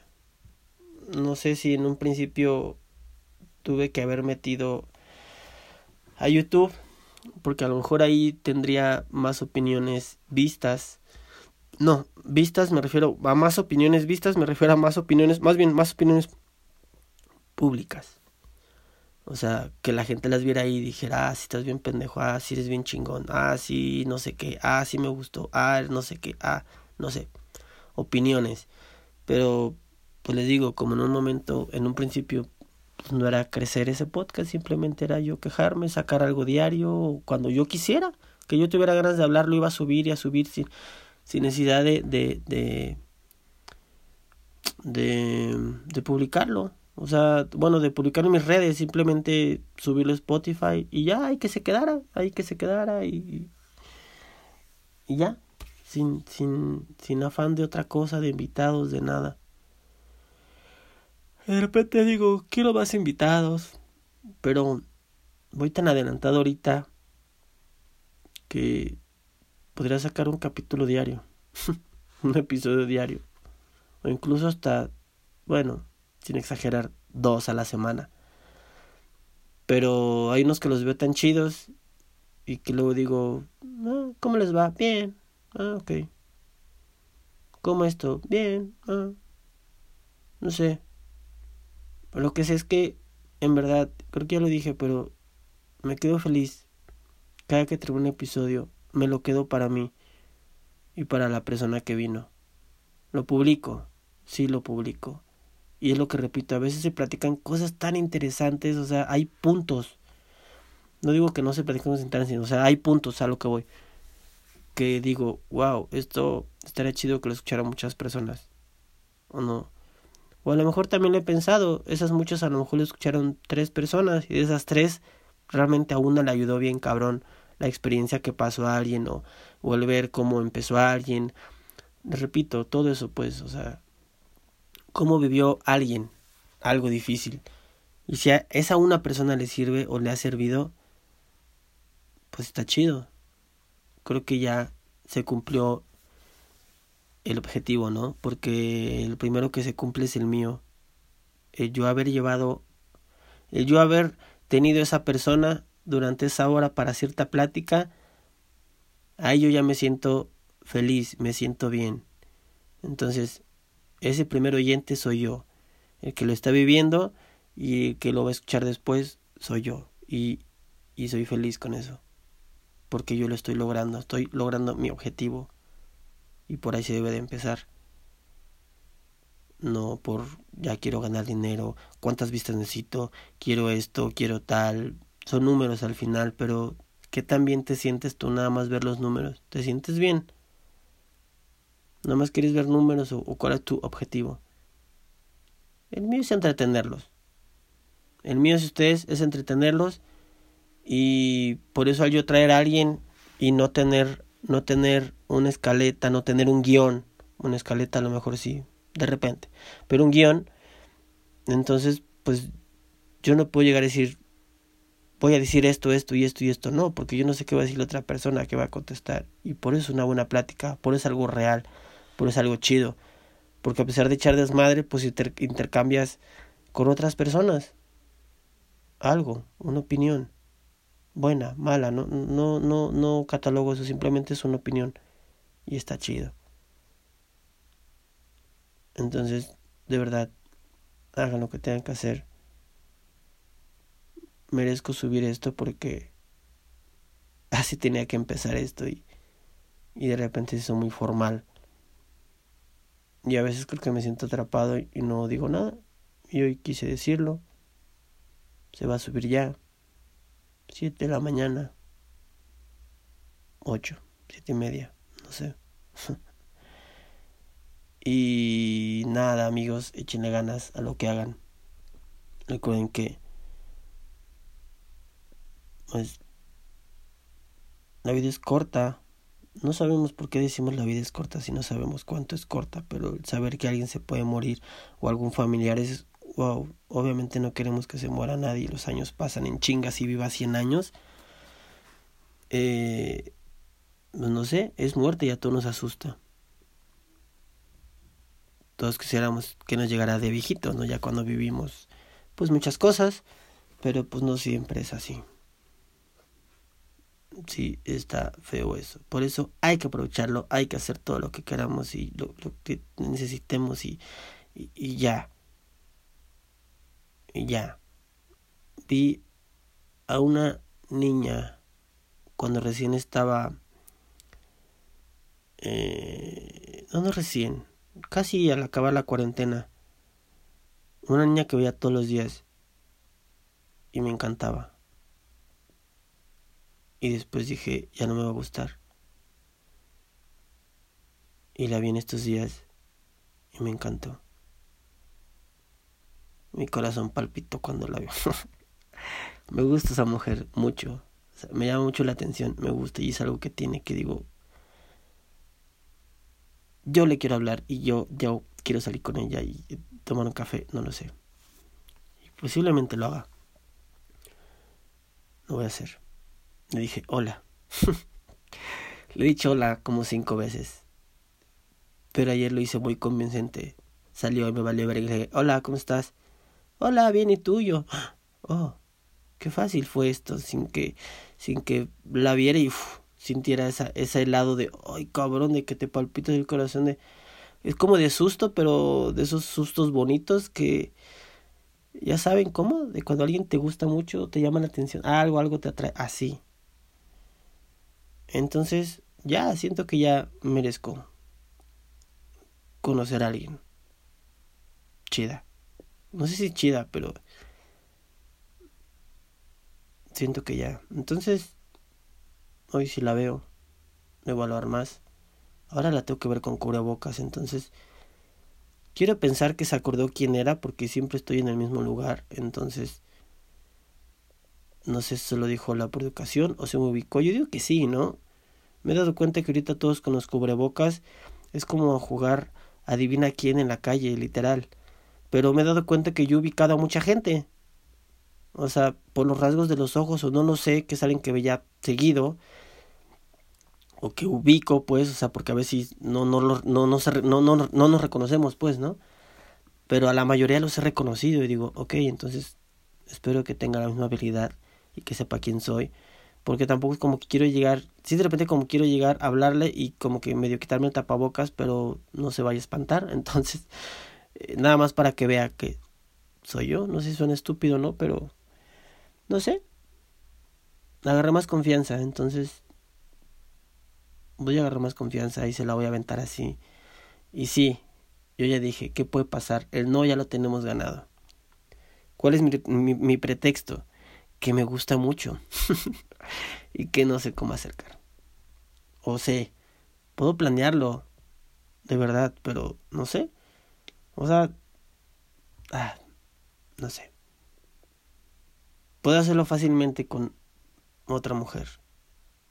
[SPEAKER 1] no sé si en un principio tuve que haber metido a YouTube porque a lo mejor ahí tendría más opiniones vistas. No, vistas me refiero a más opiniones vistas, me refiero a más opiniones, más bien más opiniones públicas. O sea, que la gente las viera ahí y dijera, ah, si estás bien pendejo, ah, si eres bien chingón, ah, sí, no sé qué, ah, sí me gustó, ah, no sé qué, ah, no sé. Opiniones. Pero pues les digo, como en un momento, en un principio, pues no era crecer ese podcast, simplemente era yo quejarme, sacar algo diario, cuando yo quisiera, que yo tuviera ganas de hablar, lo iba a subir y a subir sin, sin necesidad de, de, de, de, de publicarlo. O sea, bueno, de publicar en mis redes, simplemente subirlo a Spotify y ya, hay que se quedara, hay que se quedara y, y ya, sin, sin, sin afán de otra cosa, de invitados, de nada. De repente digo, quiero más invitados, pero voy tan adelantado ahorita que podría sacar un capítulo diario, un episodio diario, o incluso hasta, bueno, sin exagerar, dos a la semana. Pero hay unos que los veo tan chidos y que luego digo, ah, ¿cómo les va? Bien, ah, ok. ¿Cómo esto? Bien, ah. No sé. lo que sé es que, en verdad, creo que ya lo dije, pero me quedo feliz. Cada que traigo un episodio, me lo quedo para mí y para la persona que vino. Lo publico, sí lo publico. Y es lo que repito, a veces se platican cosas tan interesantes, o sea, hay puntos. No digo que no se platican cosas interesantes, o sea, hay puntos a lo que voy. Que digo, wow, esto estaría chido que lo escucharan muchas personas. ¿O no? O a lo mejor también he pensado, esas muchas a lo mejor lo escucharon tres personas y de esas tres realmente a una le ayudó bien cabrón la experiencia que pasó a alguien o, o el ver cómo empezó a alguien. Repito, todo eso pues, o sea, cómo vivió alguien algo difícil. Y si a esa una persona le sirve o le ha servido, pues está chido. Creo que ya se cumplió el objetivo, ¿no? Porque el primero que se cumple es el mío. El yo haber llevado, el yo haber tenido esa persona durante esa hora para cierta plática, ahí yo ya me siento feliz, me siento bien. Entonces, ese primer oyente soy yo. El que lo está viviendo y el que lo va a escuchar después soy yo. Y, y soy feliz con eso. Porque yo lo estoy logrando, estoy logrando mi objetivo. Y por ahí se debe de empezar. No por ya quiero ganar dinero, cuántas vistas necesito, quiero esto, quiero tal. Son números al final, pero ¿qué tan bien te sientes tú nada más ver los números? ¿Te sientes bien? Nada más quieres ver números o, cuál es tu objetivo. El mío es entretenerlos. El mío, si ustedes, es entretenerlos. Y por eso al yo traer a alguien y no tener, no tener una escaleta, no tener un guion. Una escaleta a lo mejor sí, de repente. Pero un guion, entonces, pues yo no puedo llegar a decir, voy a decir esto, esto y esto y esto. No, porque yo no sé qué va a decir la otra persona que va a contestar. Y por eso es una buena plática, por eso es algo real pero es algo chido. Porque a pesar de echar desmadre, pues intercambias con otras personas algo, una opinión. Buena, mala, no, no, no, no catalogo eso, simplemente es una opinión. Y está chido. Entonces, de verdad, hagan lo que tengan que hacer. Merezco subir esto porque así tenía que empezar esto y, y de repente se hizo muy formal. Y a veces creo que me siento atrapado y no digo nada. Y hoy quise decirlo. Se va a subir ya. Siete de la mañana. Ocho, siete y media, no sé. y nada, amigos, échenle ganas a lo que hagan. Recuerden que pues la vida es corta no sabemos por qué decimos la vida es corta si no sabemos cuánto es corta, pero saber que alguien se puede morir o algún familiar es wow. Obviamente no queremos que se muera nadie, los años pasan en chingas y viva 100 años. Eh, pues no sé, es muerte y a todos nos asusta. Todos quisiéramos que nos llegara de viejitos, ¿no? Ya cuando vivimos, pues muchas cosas, pero pues no siempre es así sí está feo eso. Por eso hay que aprovecharlo, hay que hacer todo lo que queramos y lo, que necesitemos y, y, ya. Y ya. Vi a una niña cuando recién estaba... Eh, no, no recién, casi al acabar la cuarentena. Una niña que veía todos los días y me encantaba y después dije, ya no me va a gustar. Y la vi en estos días y me encantó. Mi corazón palpitó cuando la vi. me gusta esa mujer mucho. me llama mucho la atención, me gusta y es algo que tiene que digo, yo le quiero hablar y yo, yo quiero salir con ella y tomar un café, no lo sé. Y posiblemente lo haga. lo voy a hacer. Le dije, hola. le he dicho hola como cinco veces. Pero ayer lo hice muy convincente. Salió y me valió ver y le dije, hola, ¿cómo estás? Hola, bien, ¿y tuyo? Oh, qué fácil fue esto, sin que, sin que la viera y sintiera esa, ese helado de, ay cabrón, de que te palpita el corazón de... Es como de susto, pero de esos sustos bonitos que ya saben cómo, de cuando alguien te gusta mucho, te llama la atención, algo, algo te atrae, así. Entonces, ya siento que ya merezco conocer a alguien. Chida. No sé si chida, pero siento que ya. Entonces, hoy si la veo, a evaluar más. Ahora la tengo que ver con cubrebocas, entonces quiero pensar que se acordó quién era porque siempre estoy en el mismo lugar, entonces no sé si se lo dijo la por educación o se me ubicó. Yo digo que sí, ¿no? Me he dado cuenta que ahorita todos con los cubrebocas es como jugar adivina quién en la calle, literal. Pero me he dado cuenta que yo he ubicado a mucha gente o sea, por los rasgos de los ojos, o no lo sé, que salen que veía seguido, o que ubico, pues, o sea, porque a veces no, no, no, no, no, no, no nos reconocemos, pues, ¿no? Pero a la mayoría los he reconocido y digo, ok, entonces espero que tenga la misma habilidad y que sepa quién soy, porque tampoco es como que quiero llegar, sí de repente como quiero llegar a hablarle y como que medio quitarme el tapabocas, pero no se vaya a espantar, entonces, eh, nada más para que vea que soy yo, no sé si suena estúpido, ¿no? Pero no sé, agarré más confianza, entonces voy a agarrar más confianza y se la voy a aventar así. Y sí, yo ya dije, ¿qué puede pasar? El no ya lo tenemos ganado. ¿Cuál es mi pretexto? Que me gusta mucho y que no sé cómo acercar. O sé, puedo planearlo, de verdad, pero no sé. O sea, ah, no sé. Puede hacerlo fácilmente con otra mujer.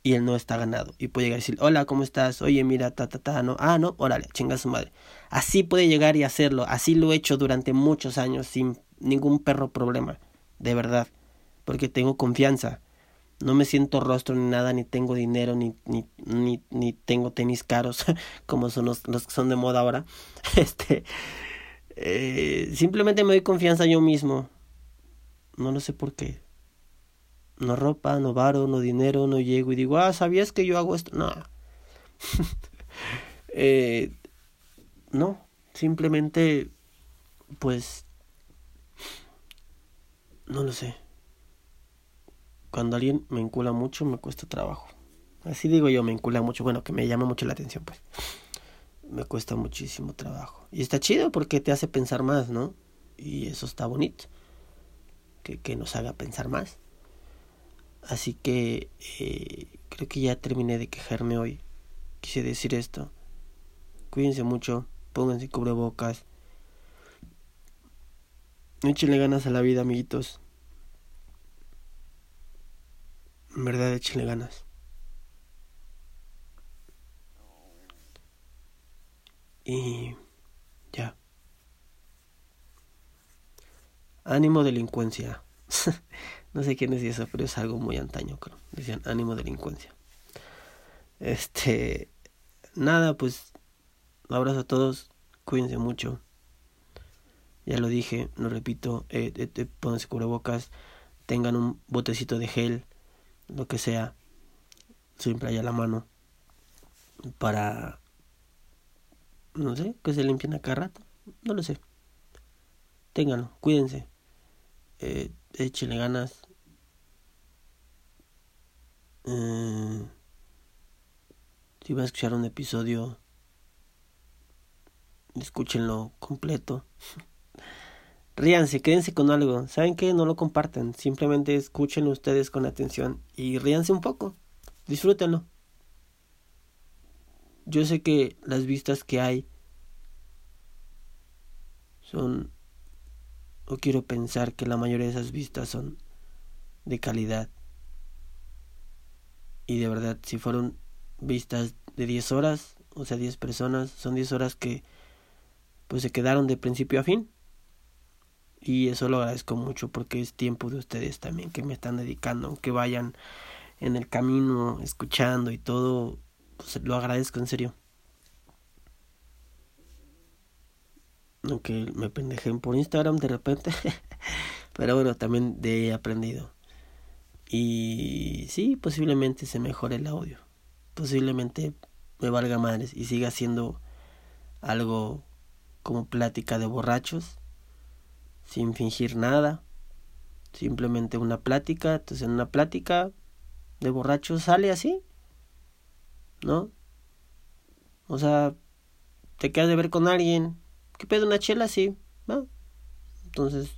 [SPEAKER 1] Y él no está ganado. Y puede llegar y decir, hola, ¿cómo estás? Oye, mira, ta, ta, ta, no. Ah, no, órale, chinga su madre. Así puede llegar y hacerlo. Así lo he hecho durante muchos años sin ningún perro problema. De verdad. Porque tengo confianza. No me siento rostro ni nada, ni tengo dinero, ni, ni, ni, tengo tenis caros, como son los, los que son de moda ahora. Este, eh, simplemente me doy confianza yo mismo. No lo sé por qué no ropa, no varo, no dinero, no llego y digo, ah, ¿sabías que yo hago esto? No. eh, no, simplemente, pues, no lo sé. Cuando alguien me encula mucho, me cuesta trabajo. Así digo yo, me encula mucho, bueno, que me llama mucho la atención, pues. Me cuesta muchísimo trabajo. Y está chido porque te hace pensar más, ¿no? Y eso está bonito. Que, que nos haga pensar más. Así que eh, creo que ya terminé de quejarme hoy. Quise decir esto. Cuídense mucho, pónganse cubrebocas. Échenle ganas a la vida, amiguitos. En verdad, échenle ganas. Y ya. Ánimo delincuencia. No sé quién decía eso, pero es algo muy antaño, creo. Decían ánimo delincuencia. Este. Nada, pues. Un abrazo a todos. Cuídense mucho. Ya lo dije, lo repito. Eh, eh, eh, pónganse cubrebocas. Tengan un botecito de gel. Lo que sea. Siempre haya la mano. Para. No sé, que se limpien a cada rato. No lo sé. Ténganlo, cuídense. Eh, échenle ganas. Eh, si van a escuchar un episodio, escúchenlo completo. Ríanse, quédense con algo. ¿Saben qué? No lo compartan. Simplemente escúchenlo ustedes con atención y ríanse un poco. Disfrútenlo. Yo sé que las vistas que hay son, o quiero pensar que la mayoría de esas vistas son de calidad. Y de verdad, si fueron vistas de 10 horas, o sea, 10 personas, son 10 horas que pues se quedaron de principio a fin. Y eso lo agradezco mucho porque es tiempo de ustedes también que me están dedicando, aunque vayan en el camino escuchando y todo, pues lo agradezco en serio. Aunque me pendejen por Instagram de repente. Pero bueno, también de he aprendido. Y sí, posiblemente se mejore el audio. Posiblemente me valga madres y siga siendo algo como plática de borrachos sin fingir nada, simplemente una plática, entonces en una plática de borracho sale así, ¿no? O sea, te quedas de ver con alguien, ¿qué pedo una chela así? ¿no? Entonces,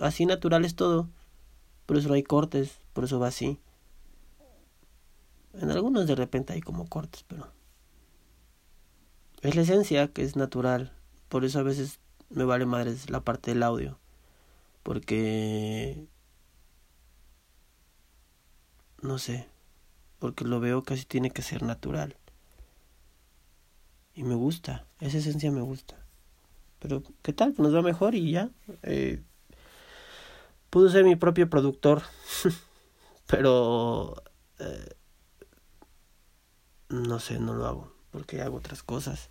[SPEAKER 1] así natural es todo, por eso no hay cortes, por eso va así. En algunos de repente hay como cortes, pero es la esencia que es natural, por eso a veces me vale madres la parte del audio. Porque... No sé. Porque lo veo casi tiene que ser natural. Y me gusta. Esa esencia me gusta. Pero, ¿qué tal? Nos va mejor y ya. Eh, pude ser mi propio productor. pero... Eh, no sé, no lo hago. Porque hago otras cosas.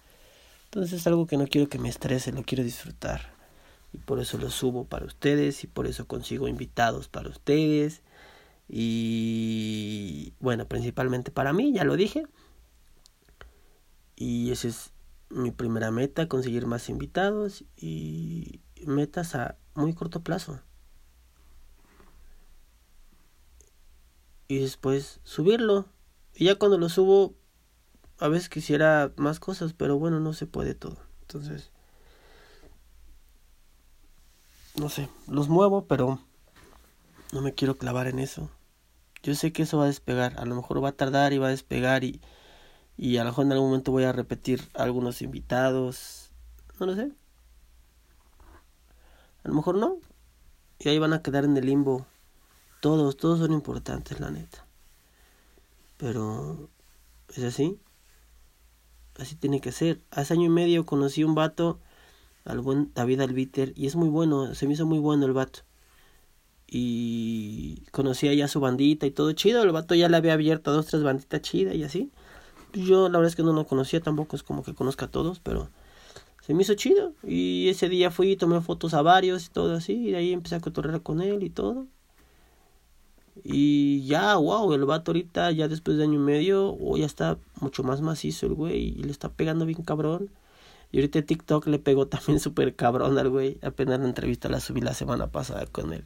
[SPEAKER 1] Entonces es algo que no quiero que me estrese, lo quiero disfrutar. Y por eso lo subo para ustedes y por eso consigo invitados para ustedes. Y bueno, principalmente para mí, ya lo dije. Y esa es mi primera meta, conseguir más invitados y metas a muy corto plazo. Y después subirlo. Y ya cuando lo subo, a veces quisiera más cosas, pero bueno, no se puede todo. Entonces, no sé, los muevo, pero no me quiero clavar en eso. Yo sé que eso va a despegar, a lo mejor va a tardar y va a despegar y, y a lo mejor en algún momento voy a repetir algunos invitados, no lo sé. A lo mejor no. Y ahí van a quedar en el limbo. Todos, todos son importantes, la neta. Pero es así así tiene que ser. Hace año y medio conocí un vato, al buen David Albiter, y es muy bueno, se me hizo muy bueno el vato. Y conocía ya su bandita y todo chido, el vato ya le había abierto a dos, tres banditas chidas y así. Yo la verdad es que no lo conocía, tampoco es como que conozca a todos, pero se me hizo chido. Y ese día fui tomé fotos a varios y todo así, y de ahí empecé a cotorrear con él y todo. Y ya, wow, el vato ahorita, ya después de año y medio, oh, ya está mucho más macizo el güey. Y le está pegando bien cabrón. Y ahorita TikTok le pegó también súper cabrón al güey. Apenas la entrevista la subí la semana pasada con él.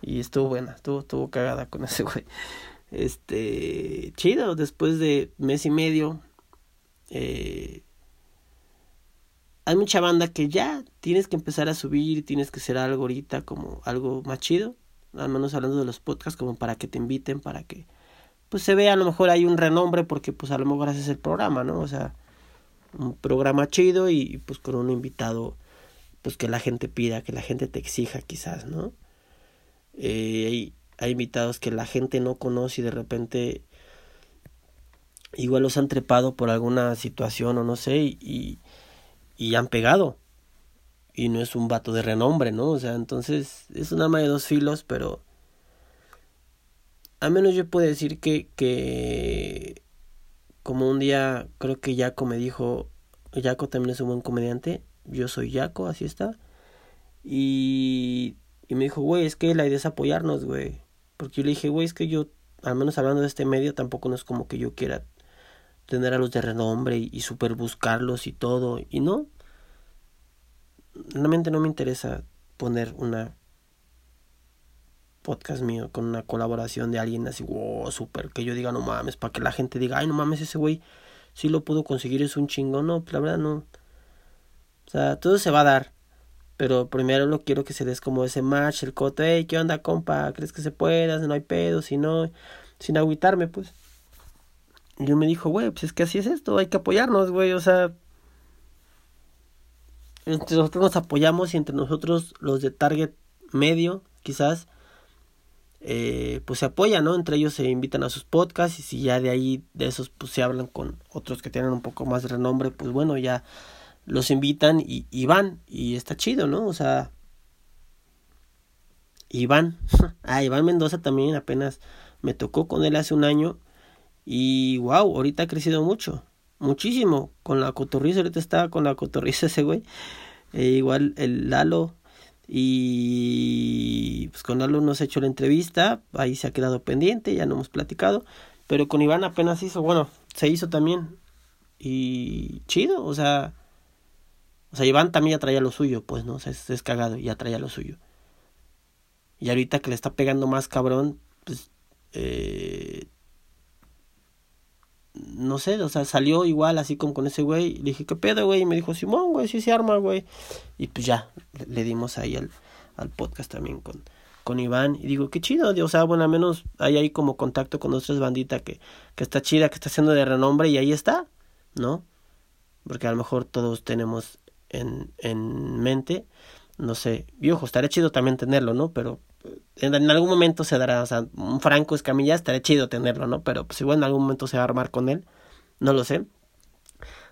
[SPEAKER 1] Y estuvo buena, estuvo, estuvo cagada con ese güey. Este, chido, después de mes y medio. Eh, hay mucha banda que ya tienes que empezar a subir, tienes que hacer algo ahorita como algo más chido al menos hablando de los podcasts, como para que te inviten, para que pues se vea a lo mejor hay un renombre porque pues a lo mejor haces el programa, ¿no? O sea, un programa chido y pues con un invitado pues que la gente pida, que la gente te exija quizás, ¿no? Eh, hay, hay invitados que la gente no conoce y de repente igual los han trepado por alguna situación o no sé y, y han pegado y no es un vato de renombre, ¿no? O sea, entonces es un arma de dos filos, pero al menos yo puedo decir que, que como un día creo que Jaco me dijo, Jaco también es un buen comediante, yo soy Jaco, así está, y, y me dijo, güey, es que la idea es apoyarnos, güey, porque yo le dije, güey, es que yo, al menos hablando de este medio, tampoco no es como que yo quiera tener a los de renombre y, y super buscarlos y todo, y no, realmente no me interesa poner una podcast mío con una colaboración de alguien así, wow, súper, que yo diga, no mames, para que la gente diga, ay, no mames, ese güey sí lo pudo conseguir, es un chingón, no, pues la verdad no. O sea, todo se va a dar, pero primero lo quiero que se des como ese match, el coto, hey, ¿qué onda, compa? ¿Crees que se pueda? No hay pedo, si no, sin agüitarme, pues. Y yo me dijo, güey, pues es que así es esto, hay que apoyarnos, güey, o sea, entre nosotros nos apoyamos y entre nosotros los de target medio, quizás, eh, pues se apoyan, ¿no? Entre ellos se invitan a sus podcasts y si ya de ahí, de esos, pues se hablan con otros que tienen un poco más de renombre, pues bueno, ya los invitan y, y van y está chido, ¿no? O sea, Iván, ah, Iván Mendoza también apenas me tocó con él hace un año y wow, ahorita ha crecido mucho, muchísimo, con la cotorriza, ahorita estaba con la cotorriza ese güey, e igual el Lalo y pues con Lalo nos ha hecho la entrevista, ahí se ha quedado pendiente, ya no hemos platicado, pero con Iván apenas hizo, bueno, se hizo también y chido, o sea, o sea, Iván también ya traía lo suyo, pues, ¿no? O sea, es, es cagado, ya traía lo suyo. Y ahorita que le está pegando más cabrón, pues, eh, no sé, o sea, salió igual así como con ese güey. Le dije, ¿qué pedo, güey? Y me dijo, Simón, güey, sí se arma, güey. Y pues ya, le, dimos ahí al, al podcast también con, con Iván. Y digo, qué chido, o sea, bueno, al menos hay ahí como contacto con otras banditas que, que está chida, que está haciendo de renombre y ahí está, ¿no? Porque a lo mejor todos tenemos en, en mente, no sé, viejo, estaría chido también tenerlo, ¿no? Pero en, algún momento se dará, o sea, un Franco Escamilla estaría chido tenerlo, ¿no? Pero pues igual en algún momento se va a armar con él, no lo sé.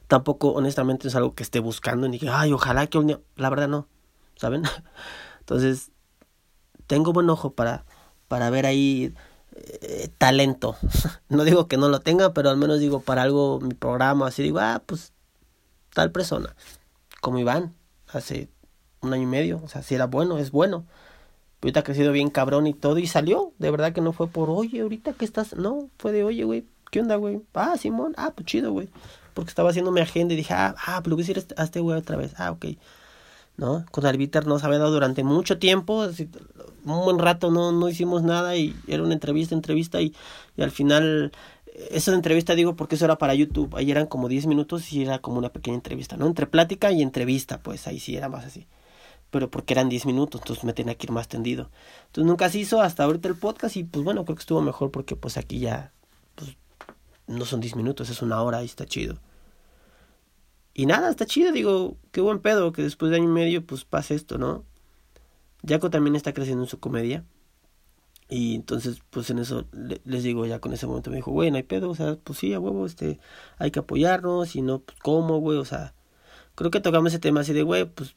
[SPEAKER 1] Tampoco, honestamente, es algo que esté buscando, ni que, ay, ojalá que un la verdad no, ¿saben? Entonces, tengo buen ojo para, para ver ahí eh, talento. no digo que no lo tenga, pero al menos digo para algo, mi programa, así digo, ah, pues tal persona, como Iván, hace un año y medio, o sea, si era bueno, es bueno ahorita ha crecido bien cabrón y todo y salió. De verdad que no fue por, oye, ahorita que estás. No, fue de, oye, güey, ¿qué onda, güey? Ah, Simón, ah, pues chido, güey. Porque estaba haciendo mi agenda y dije, ah, ah, pues lo voy a decir a este güey otra vez. Ah, ok. ¿No? Con Albiter nos había dado durante mucho tiempo, así, un buen rato no, no hicimos nada y era una entrevista, entrevista y, y al final esa entrevista digo porque eso era para YouTube, ahí eran como 10 minutos y era como una pequeña entrevista, ¿no? Entre plática y entrevista, pues ahí sí era más así pero porque eran 10 minutos, entonces me tenía que ir más tendido. Entonces nunca se hizo hasta ahorita el podcast y pues bueno, creo que estuvo mejor porque pues aquí ya pues, no son 10 minutos, es una hora y está chido. Y nada, está chido, digo, qué buen pedo que después de año y medio pues pase esto, ¿no? Jaco también está creciendo en su comedia. Y entonces, pues en eso les digo, ya con ese momento me dijo, güey, no hay pedo, o sea, pues sí, a huevo, este, hay que apoyarnos, y no, pues cómo, güey, o sea, creo que tocamos ese tema así de, güey, pues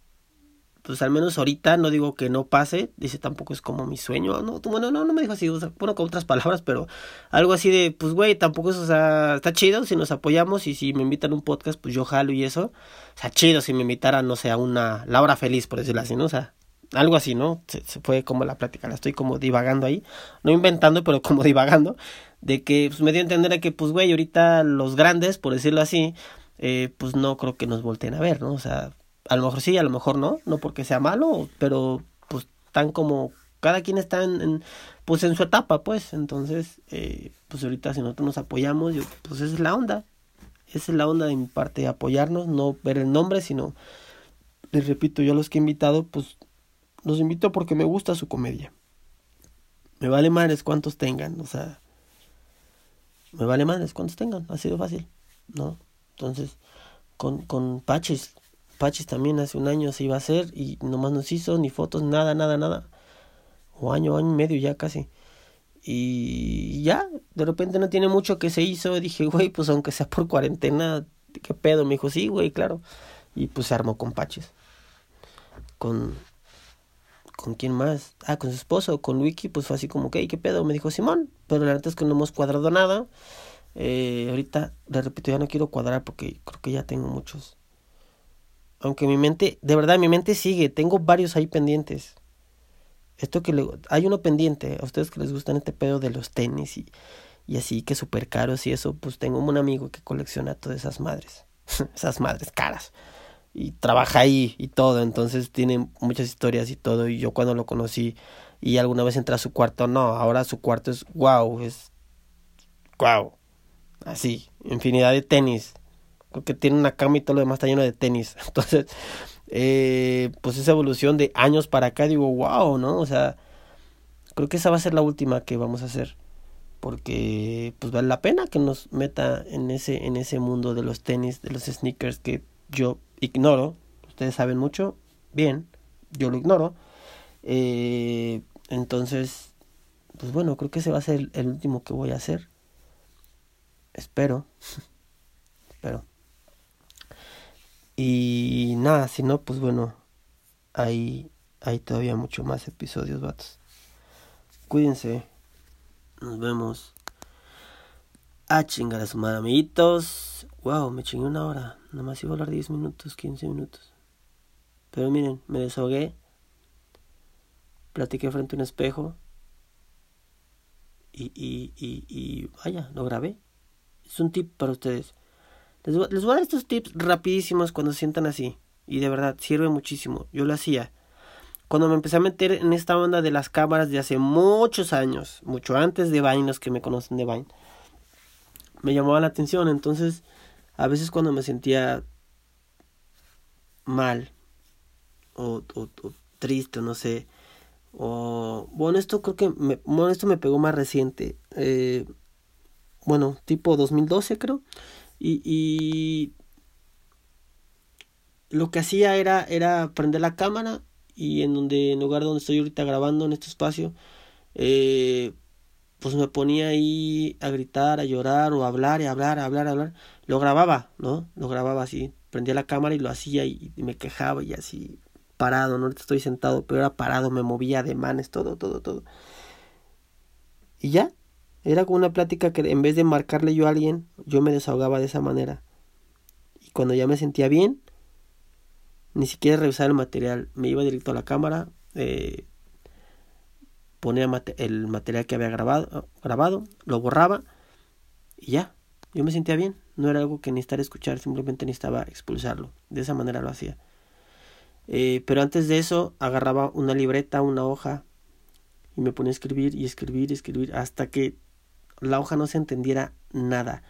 [SPEAKER 1] pues al menos ahorita no digo que no pase, dice tampoco es como mi sueño, no, bueno, no, no me dijo así, o sea, bueno, con otras palabras, pero algo así de, pues güey, tampoco es, o sea, está chido si nos apoyamos y si me invitan a un podcast, pues yo jalo y eso, o sea, chido si me invitaran, no sé, a una, la hora feliz, por decirlo así, ¿no? O sea, algo así, ¿no? Se, fue como la plática, la estoy como divagando ahí, no inventando, pero como divagando, de que pues, me dio a entender que, pues güey, ahorita los grandes, por decirlo así, eh, pues no creo que nos volteen a ver, ¿no? O sea, a lo mejor sí, a lo mejor no, no porque sea malo, pero pues están como, cada quien está en, pues en su etapa, pues, entonces, eh, pues ahorita si nosotros nos apoyamos, yo, pues esa es la onda, esa es la onda de mi parte, apoyarnos, no ver el nombre, sino, les repito, yo a los que he invitado, pues, los invito porque me gusta su comedia. Me vale madres cuántos tengan, o sea, me vale madres cuántos tengan, ha sido fácil, ¿no? Entonces, con, con Paches, Pachis también hace un año se iba a hacer y nomás nos hizo ni fotos, nada, nada, nada. O año, año y medio ya casi. Y ya, de repente no tiene mucho que se hizo. Dije, güey, pues aunque sea por cuarentena, ¿qué pedo? Me dijo, sí, güey, claro. Y pues se armó con Paches. Con. ¿Con quién más? Ah, con su esposo, con Wiki, pues fue así como, ¿qué? ¿Qué pedo? Me dijo Simón. Pero la verdad es que no hemos cuadrado nada. Eh, ahorita, le repito, ya no quiero cuadrar porque creo que ya tengo muchos aunque mi mente, de verdad, mi mente sigue. Tengo varios ahí pendientes. Esto que le, hay uno pendiente. A ustedes que les gustan este pedo de los tenis y, y así, que súper caros y eso, pues tengo un amigo que colecciona todas esas madres. esas madres caras. Y trabaja ahí y todo. Entonces tiene muchas historias y todo. Y yo cuando lo conocí y alguna vez entré a su cuarto, no, ahora su cuarto es wow, es wow. Así, infinidad de tenis que tiene una cama y todo lo demás está lleno de tenis. Entonces, eh, pues esa evolución de años para acá, digo, wow, ¿no? O sea, creo que esa va a ser la última que vamos a hacer. Porque pues vale la pena que nos meta en ese, en ese mundo de los tenis, de los sneakers que yo ignoro. Ustedes saben mucho, bien, yo lo ignoro. Eh, entonces, pues bueno, creo que ese va a ser el último que voy a hacer. Espero. Espero. Y nada, si no, pues bueno, ahí, hay todavía mucho más episodios, vatos. Cuídense. Nos vemos. A chingar a su madre, amiguitos. Wow, me chingué una hora. Nada más iba a hablar 10 minutos, 15 minutos. Pero miren, me desahogué. Platiqué frente a un espejo. Y, y, y, y vaya, lo grabé. Es un tip para ustedes. Les voy, les voy a dar estos tips rapidísimos cuando se sientan así. Y de verdad, sirve muchísimo. Yo lo hacía. Cuando me empecé a meter en esta onda de las cámaras de hace muchos años, mucho antes de Vine, los que me conocen de Vine, me llamaba la atención. Entonces, a veces cuando me sentía mal, o, o, triste, no sé. O, bueno, esto creo que me, bueno, esto me pegó más reciente. Eh, bueno, tipo 2012 creo. Y, lo que hacía era, era prender la cámara y en donde, en lugar donde estoy ahorita grabando en este espacio, eh, pues me ponía ahí a gritar, a llorar o a hablar y hablar, a hablar, a hablar. Lo grababa, ¿no? Lo grababa así. Prendía la cámara y lo hacía y, me quejaba y así parado, no estoy sentado, pero era parado, me movía de manes, todo, todo, todo. Y ya, era como una plática que en vez de marcarle yo a alguien, yo me desahogaba de esa manera. Y cuando ya me sentía bien, ni siquiera revisaba el material, me iba directo a la cámara, eh, ponía el material que había grabado, grabado, lo borraba y ya, yo me sentía bien. No era algo que necesitara escuchar, simplemente necesitaba expulsarlo. De esa manera lo hacía. Eh, pero antes de eso agarraba una libreta, una hoja y me ponía a escribir y escribir y escribir hasta que la hoja no se entendiera nada.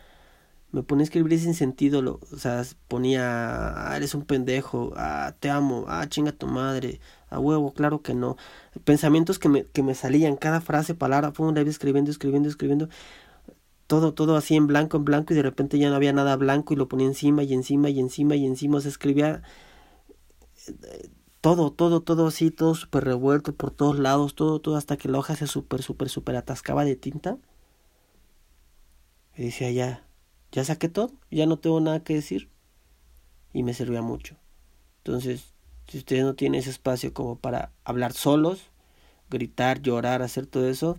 [SPEAKER 1] Me ponía a escribir sin sentido, lo, o sea, ponía, ah, eres un pendejo, ah, te amo, ah, chinga tu madre, a huevo, claro que no. Pensamientos que me, que me salían, cada frase, palabra, fue una vez escribiendo, escribiendo, escribiendo, todo, todo así en blanco, en blanco, y de repente ya no había nada blanco y lo ponía encima y encima y encima y encima, se escribía todo, todo, todo así, todo súper revuelto por todos lados, todo, todo, hasta que la hoja se súper, súper, súper atascaba de tinta. Y decía, ya, ya saqué todo, ya no tengo nada que decir. Y me servía mucho. Entonces, si ustedes no tienen ese espacio como para hablar solos, gritar, llorar, hacer todo eso,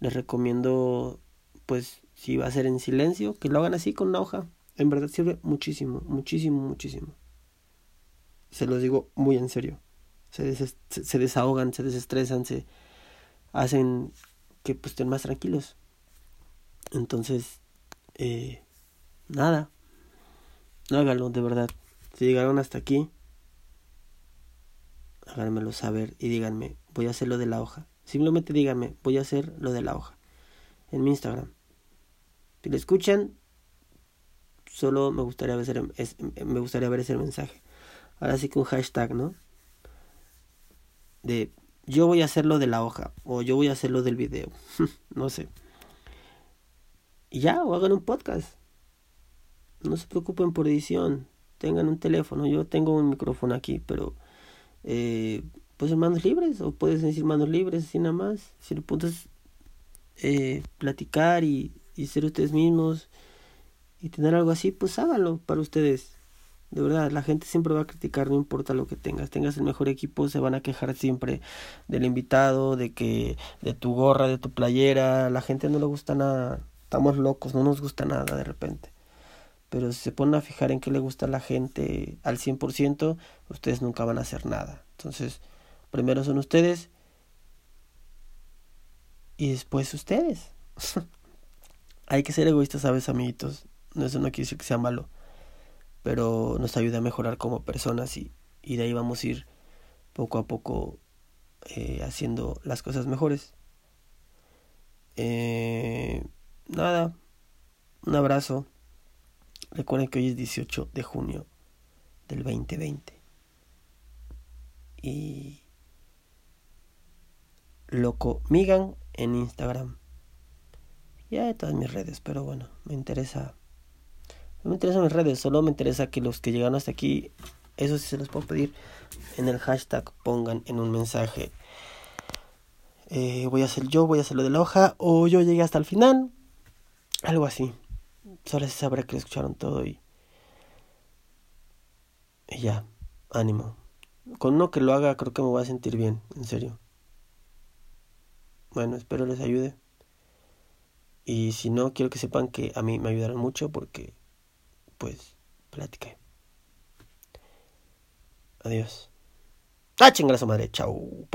[SPEAKER 1] les recomiendo, pues, si va a ser en silencio, que lo hagan así con una hoja. En verdad sirve muchísimo, muchísimo, muchísimo se los digo muy en serio. Se, se desahogan, se desestresan, se hacen que pues estén más tranquilos. Entonces, eh, nada, háganlo de verdad. Si llegaron hasta aquí, háganmelo saber y díganme, voy a hacer lo de la hoja. Simplemente díganme, voy a hacer lo de la hoja en mi Instagram. Si lo escuchan, solo me gustaría ver, me gustaría ver ese mensaje ahora sí que un hashtag, ¿no? De yo voy a hacerlo de la hoja o yo voy a hacerlo del video, no sé. Y ya, o hagan un podcast. No se preocupen por edición, tengan un teléfono, yo tengo un micrófono aquí, pero eh, pues en manos libres, o puedes decir manos libres, así nada más. Si el punto es eh, platicar y, y ser ustedes mismos y tener algo así, pues háganlo para ustedes. De verdad, la gente siempre va a criticar, no importa lo que tengas. Tengas el mejor equipo, se van a quejar siempre del invitado, de que de tu gorra, de tu playera. La gente no le gusta nada. Estamos locos, no nos gusta nada de repente. Pero si se ponen a fijar en qué le gusta a la gente al 100%, ustedes nunca van a hacer nada. Entonces, primero son ustedes y después ustedes. Hay que ser egoístas, ¿sabes, amiguitos? Eso no quiere decir que sea malo pero nos ayuda a mejorar como personas y, y de ahí vamos a ir poco a poco eh, haciendo las cosas mejores. Eh, nada, un abrazo. Recuerden que hoy es 18 de junio del 2020. Y Loco Migan en Instagram. Ya de todas mis redes, pero bueno, me interesa no me interesan mis redes, solo me interesa que los que llegaron hasta aquí, eso sí se los puedo pedir, en el hashtag pongan en un mensaje. Eh, voy a hacer yo, voy a hacer lo de la hoja, o yo llegué hasta el final, algo así. Solo se sabrá que escucharon todo y, y ya, ánimo. Con uno que lo haga creo que me voy a sentir bien, en serio. Bueno, espero les ayude. Y si no, quiero que sepan que a mí me ayudarán mucho porque, pues, platiqué. Adiós. Ah, chingada su madre. Chau.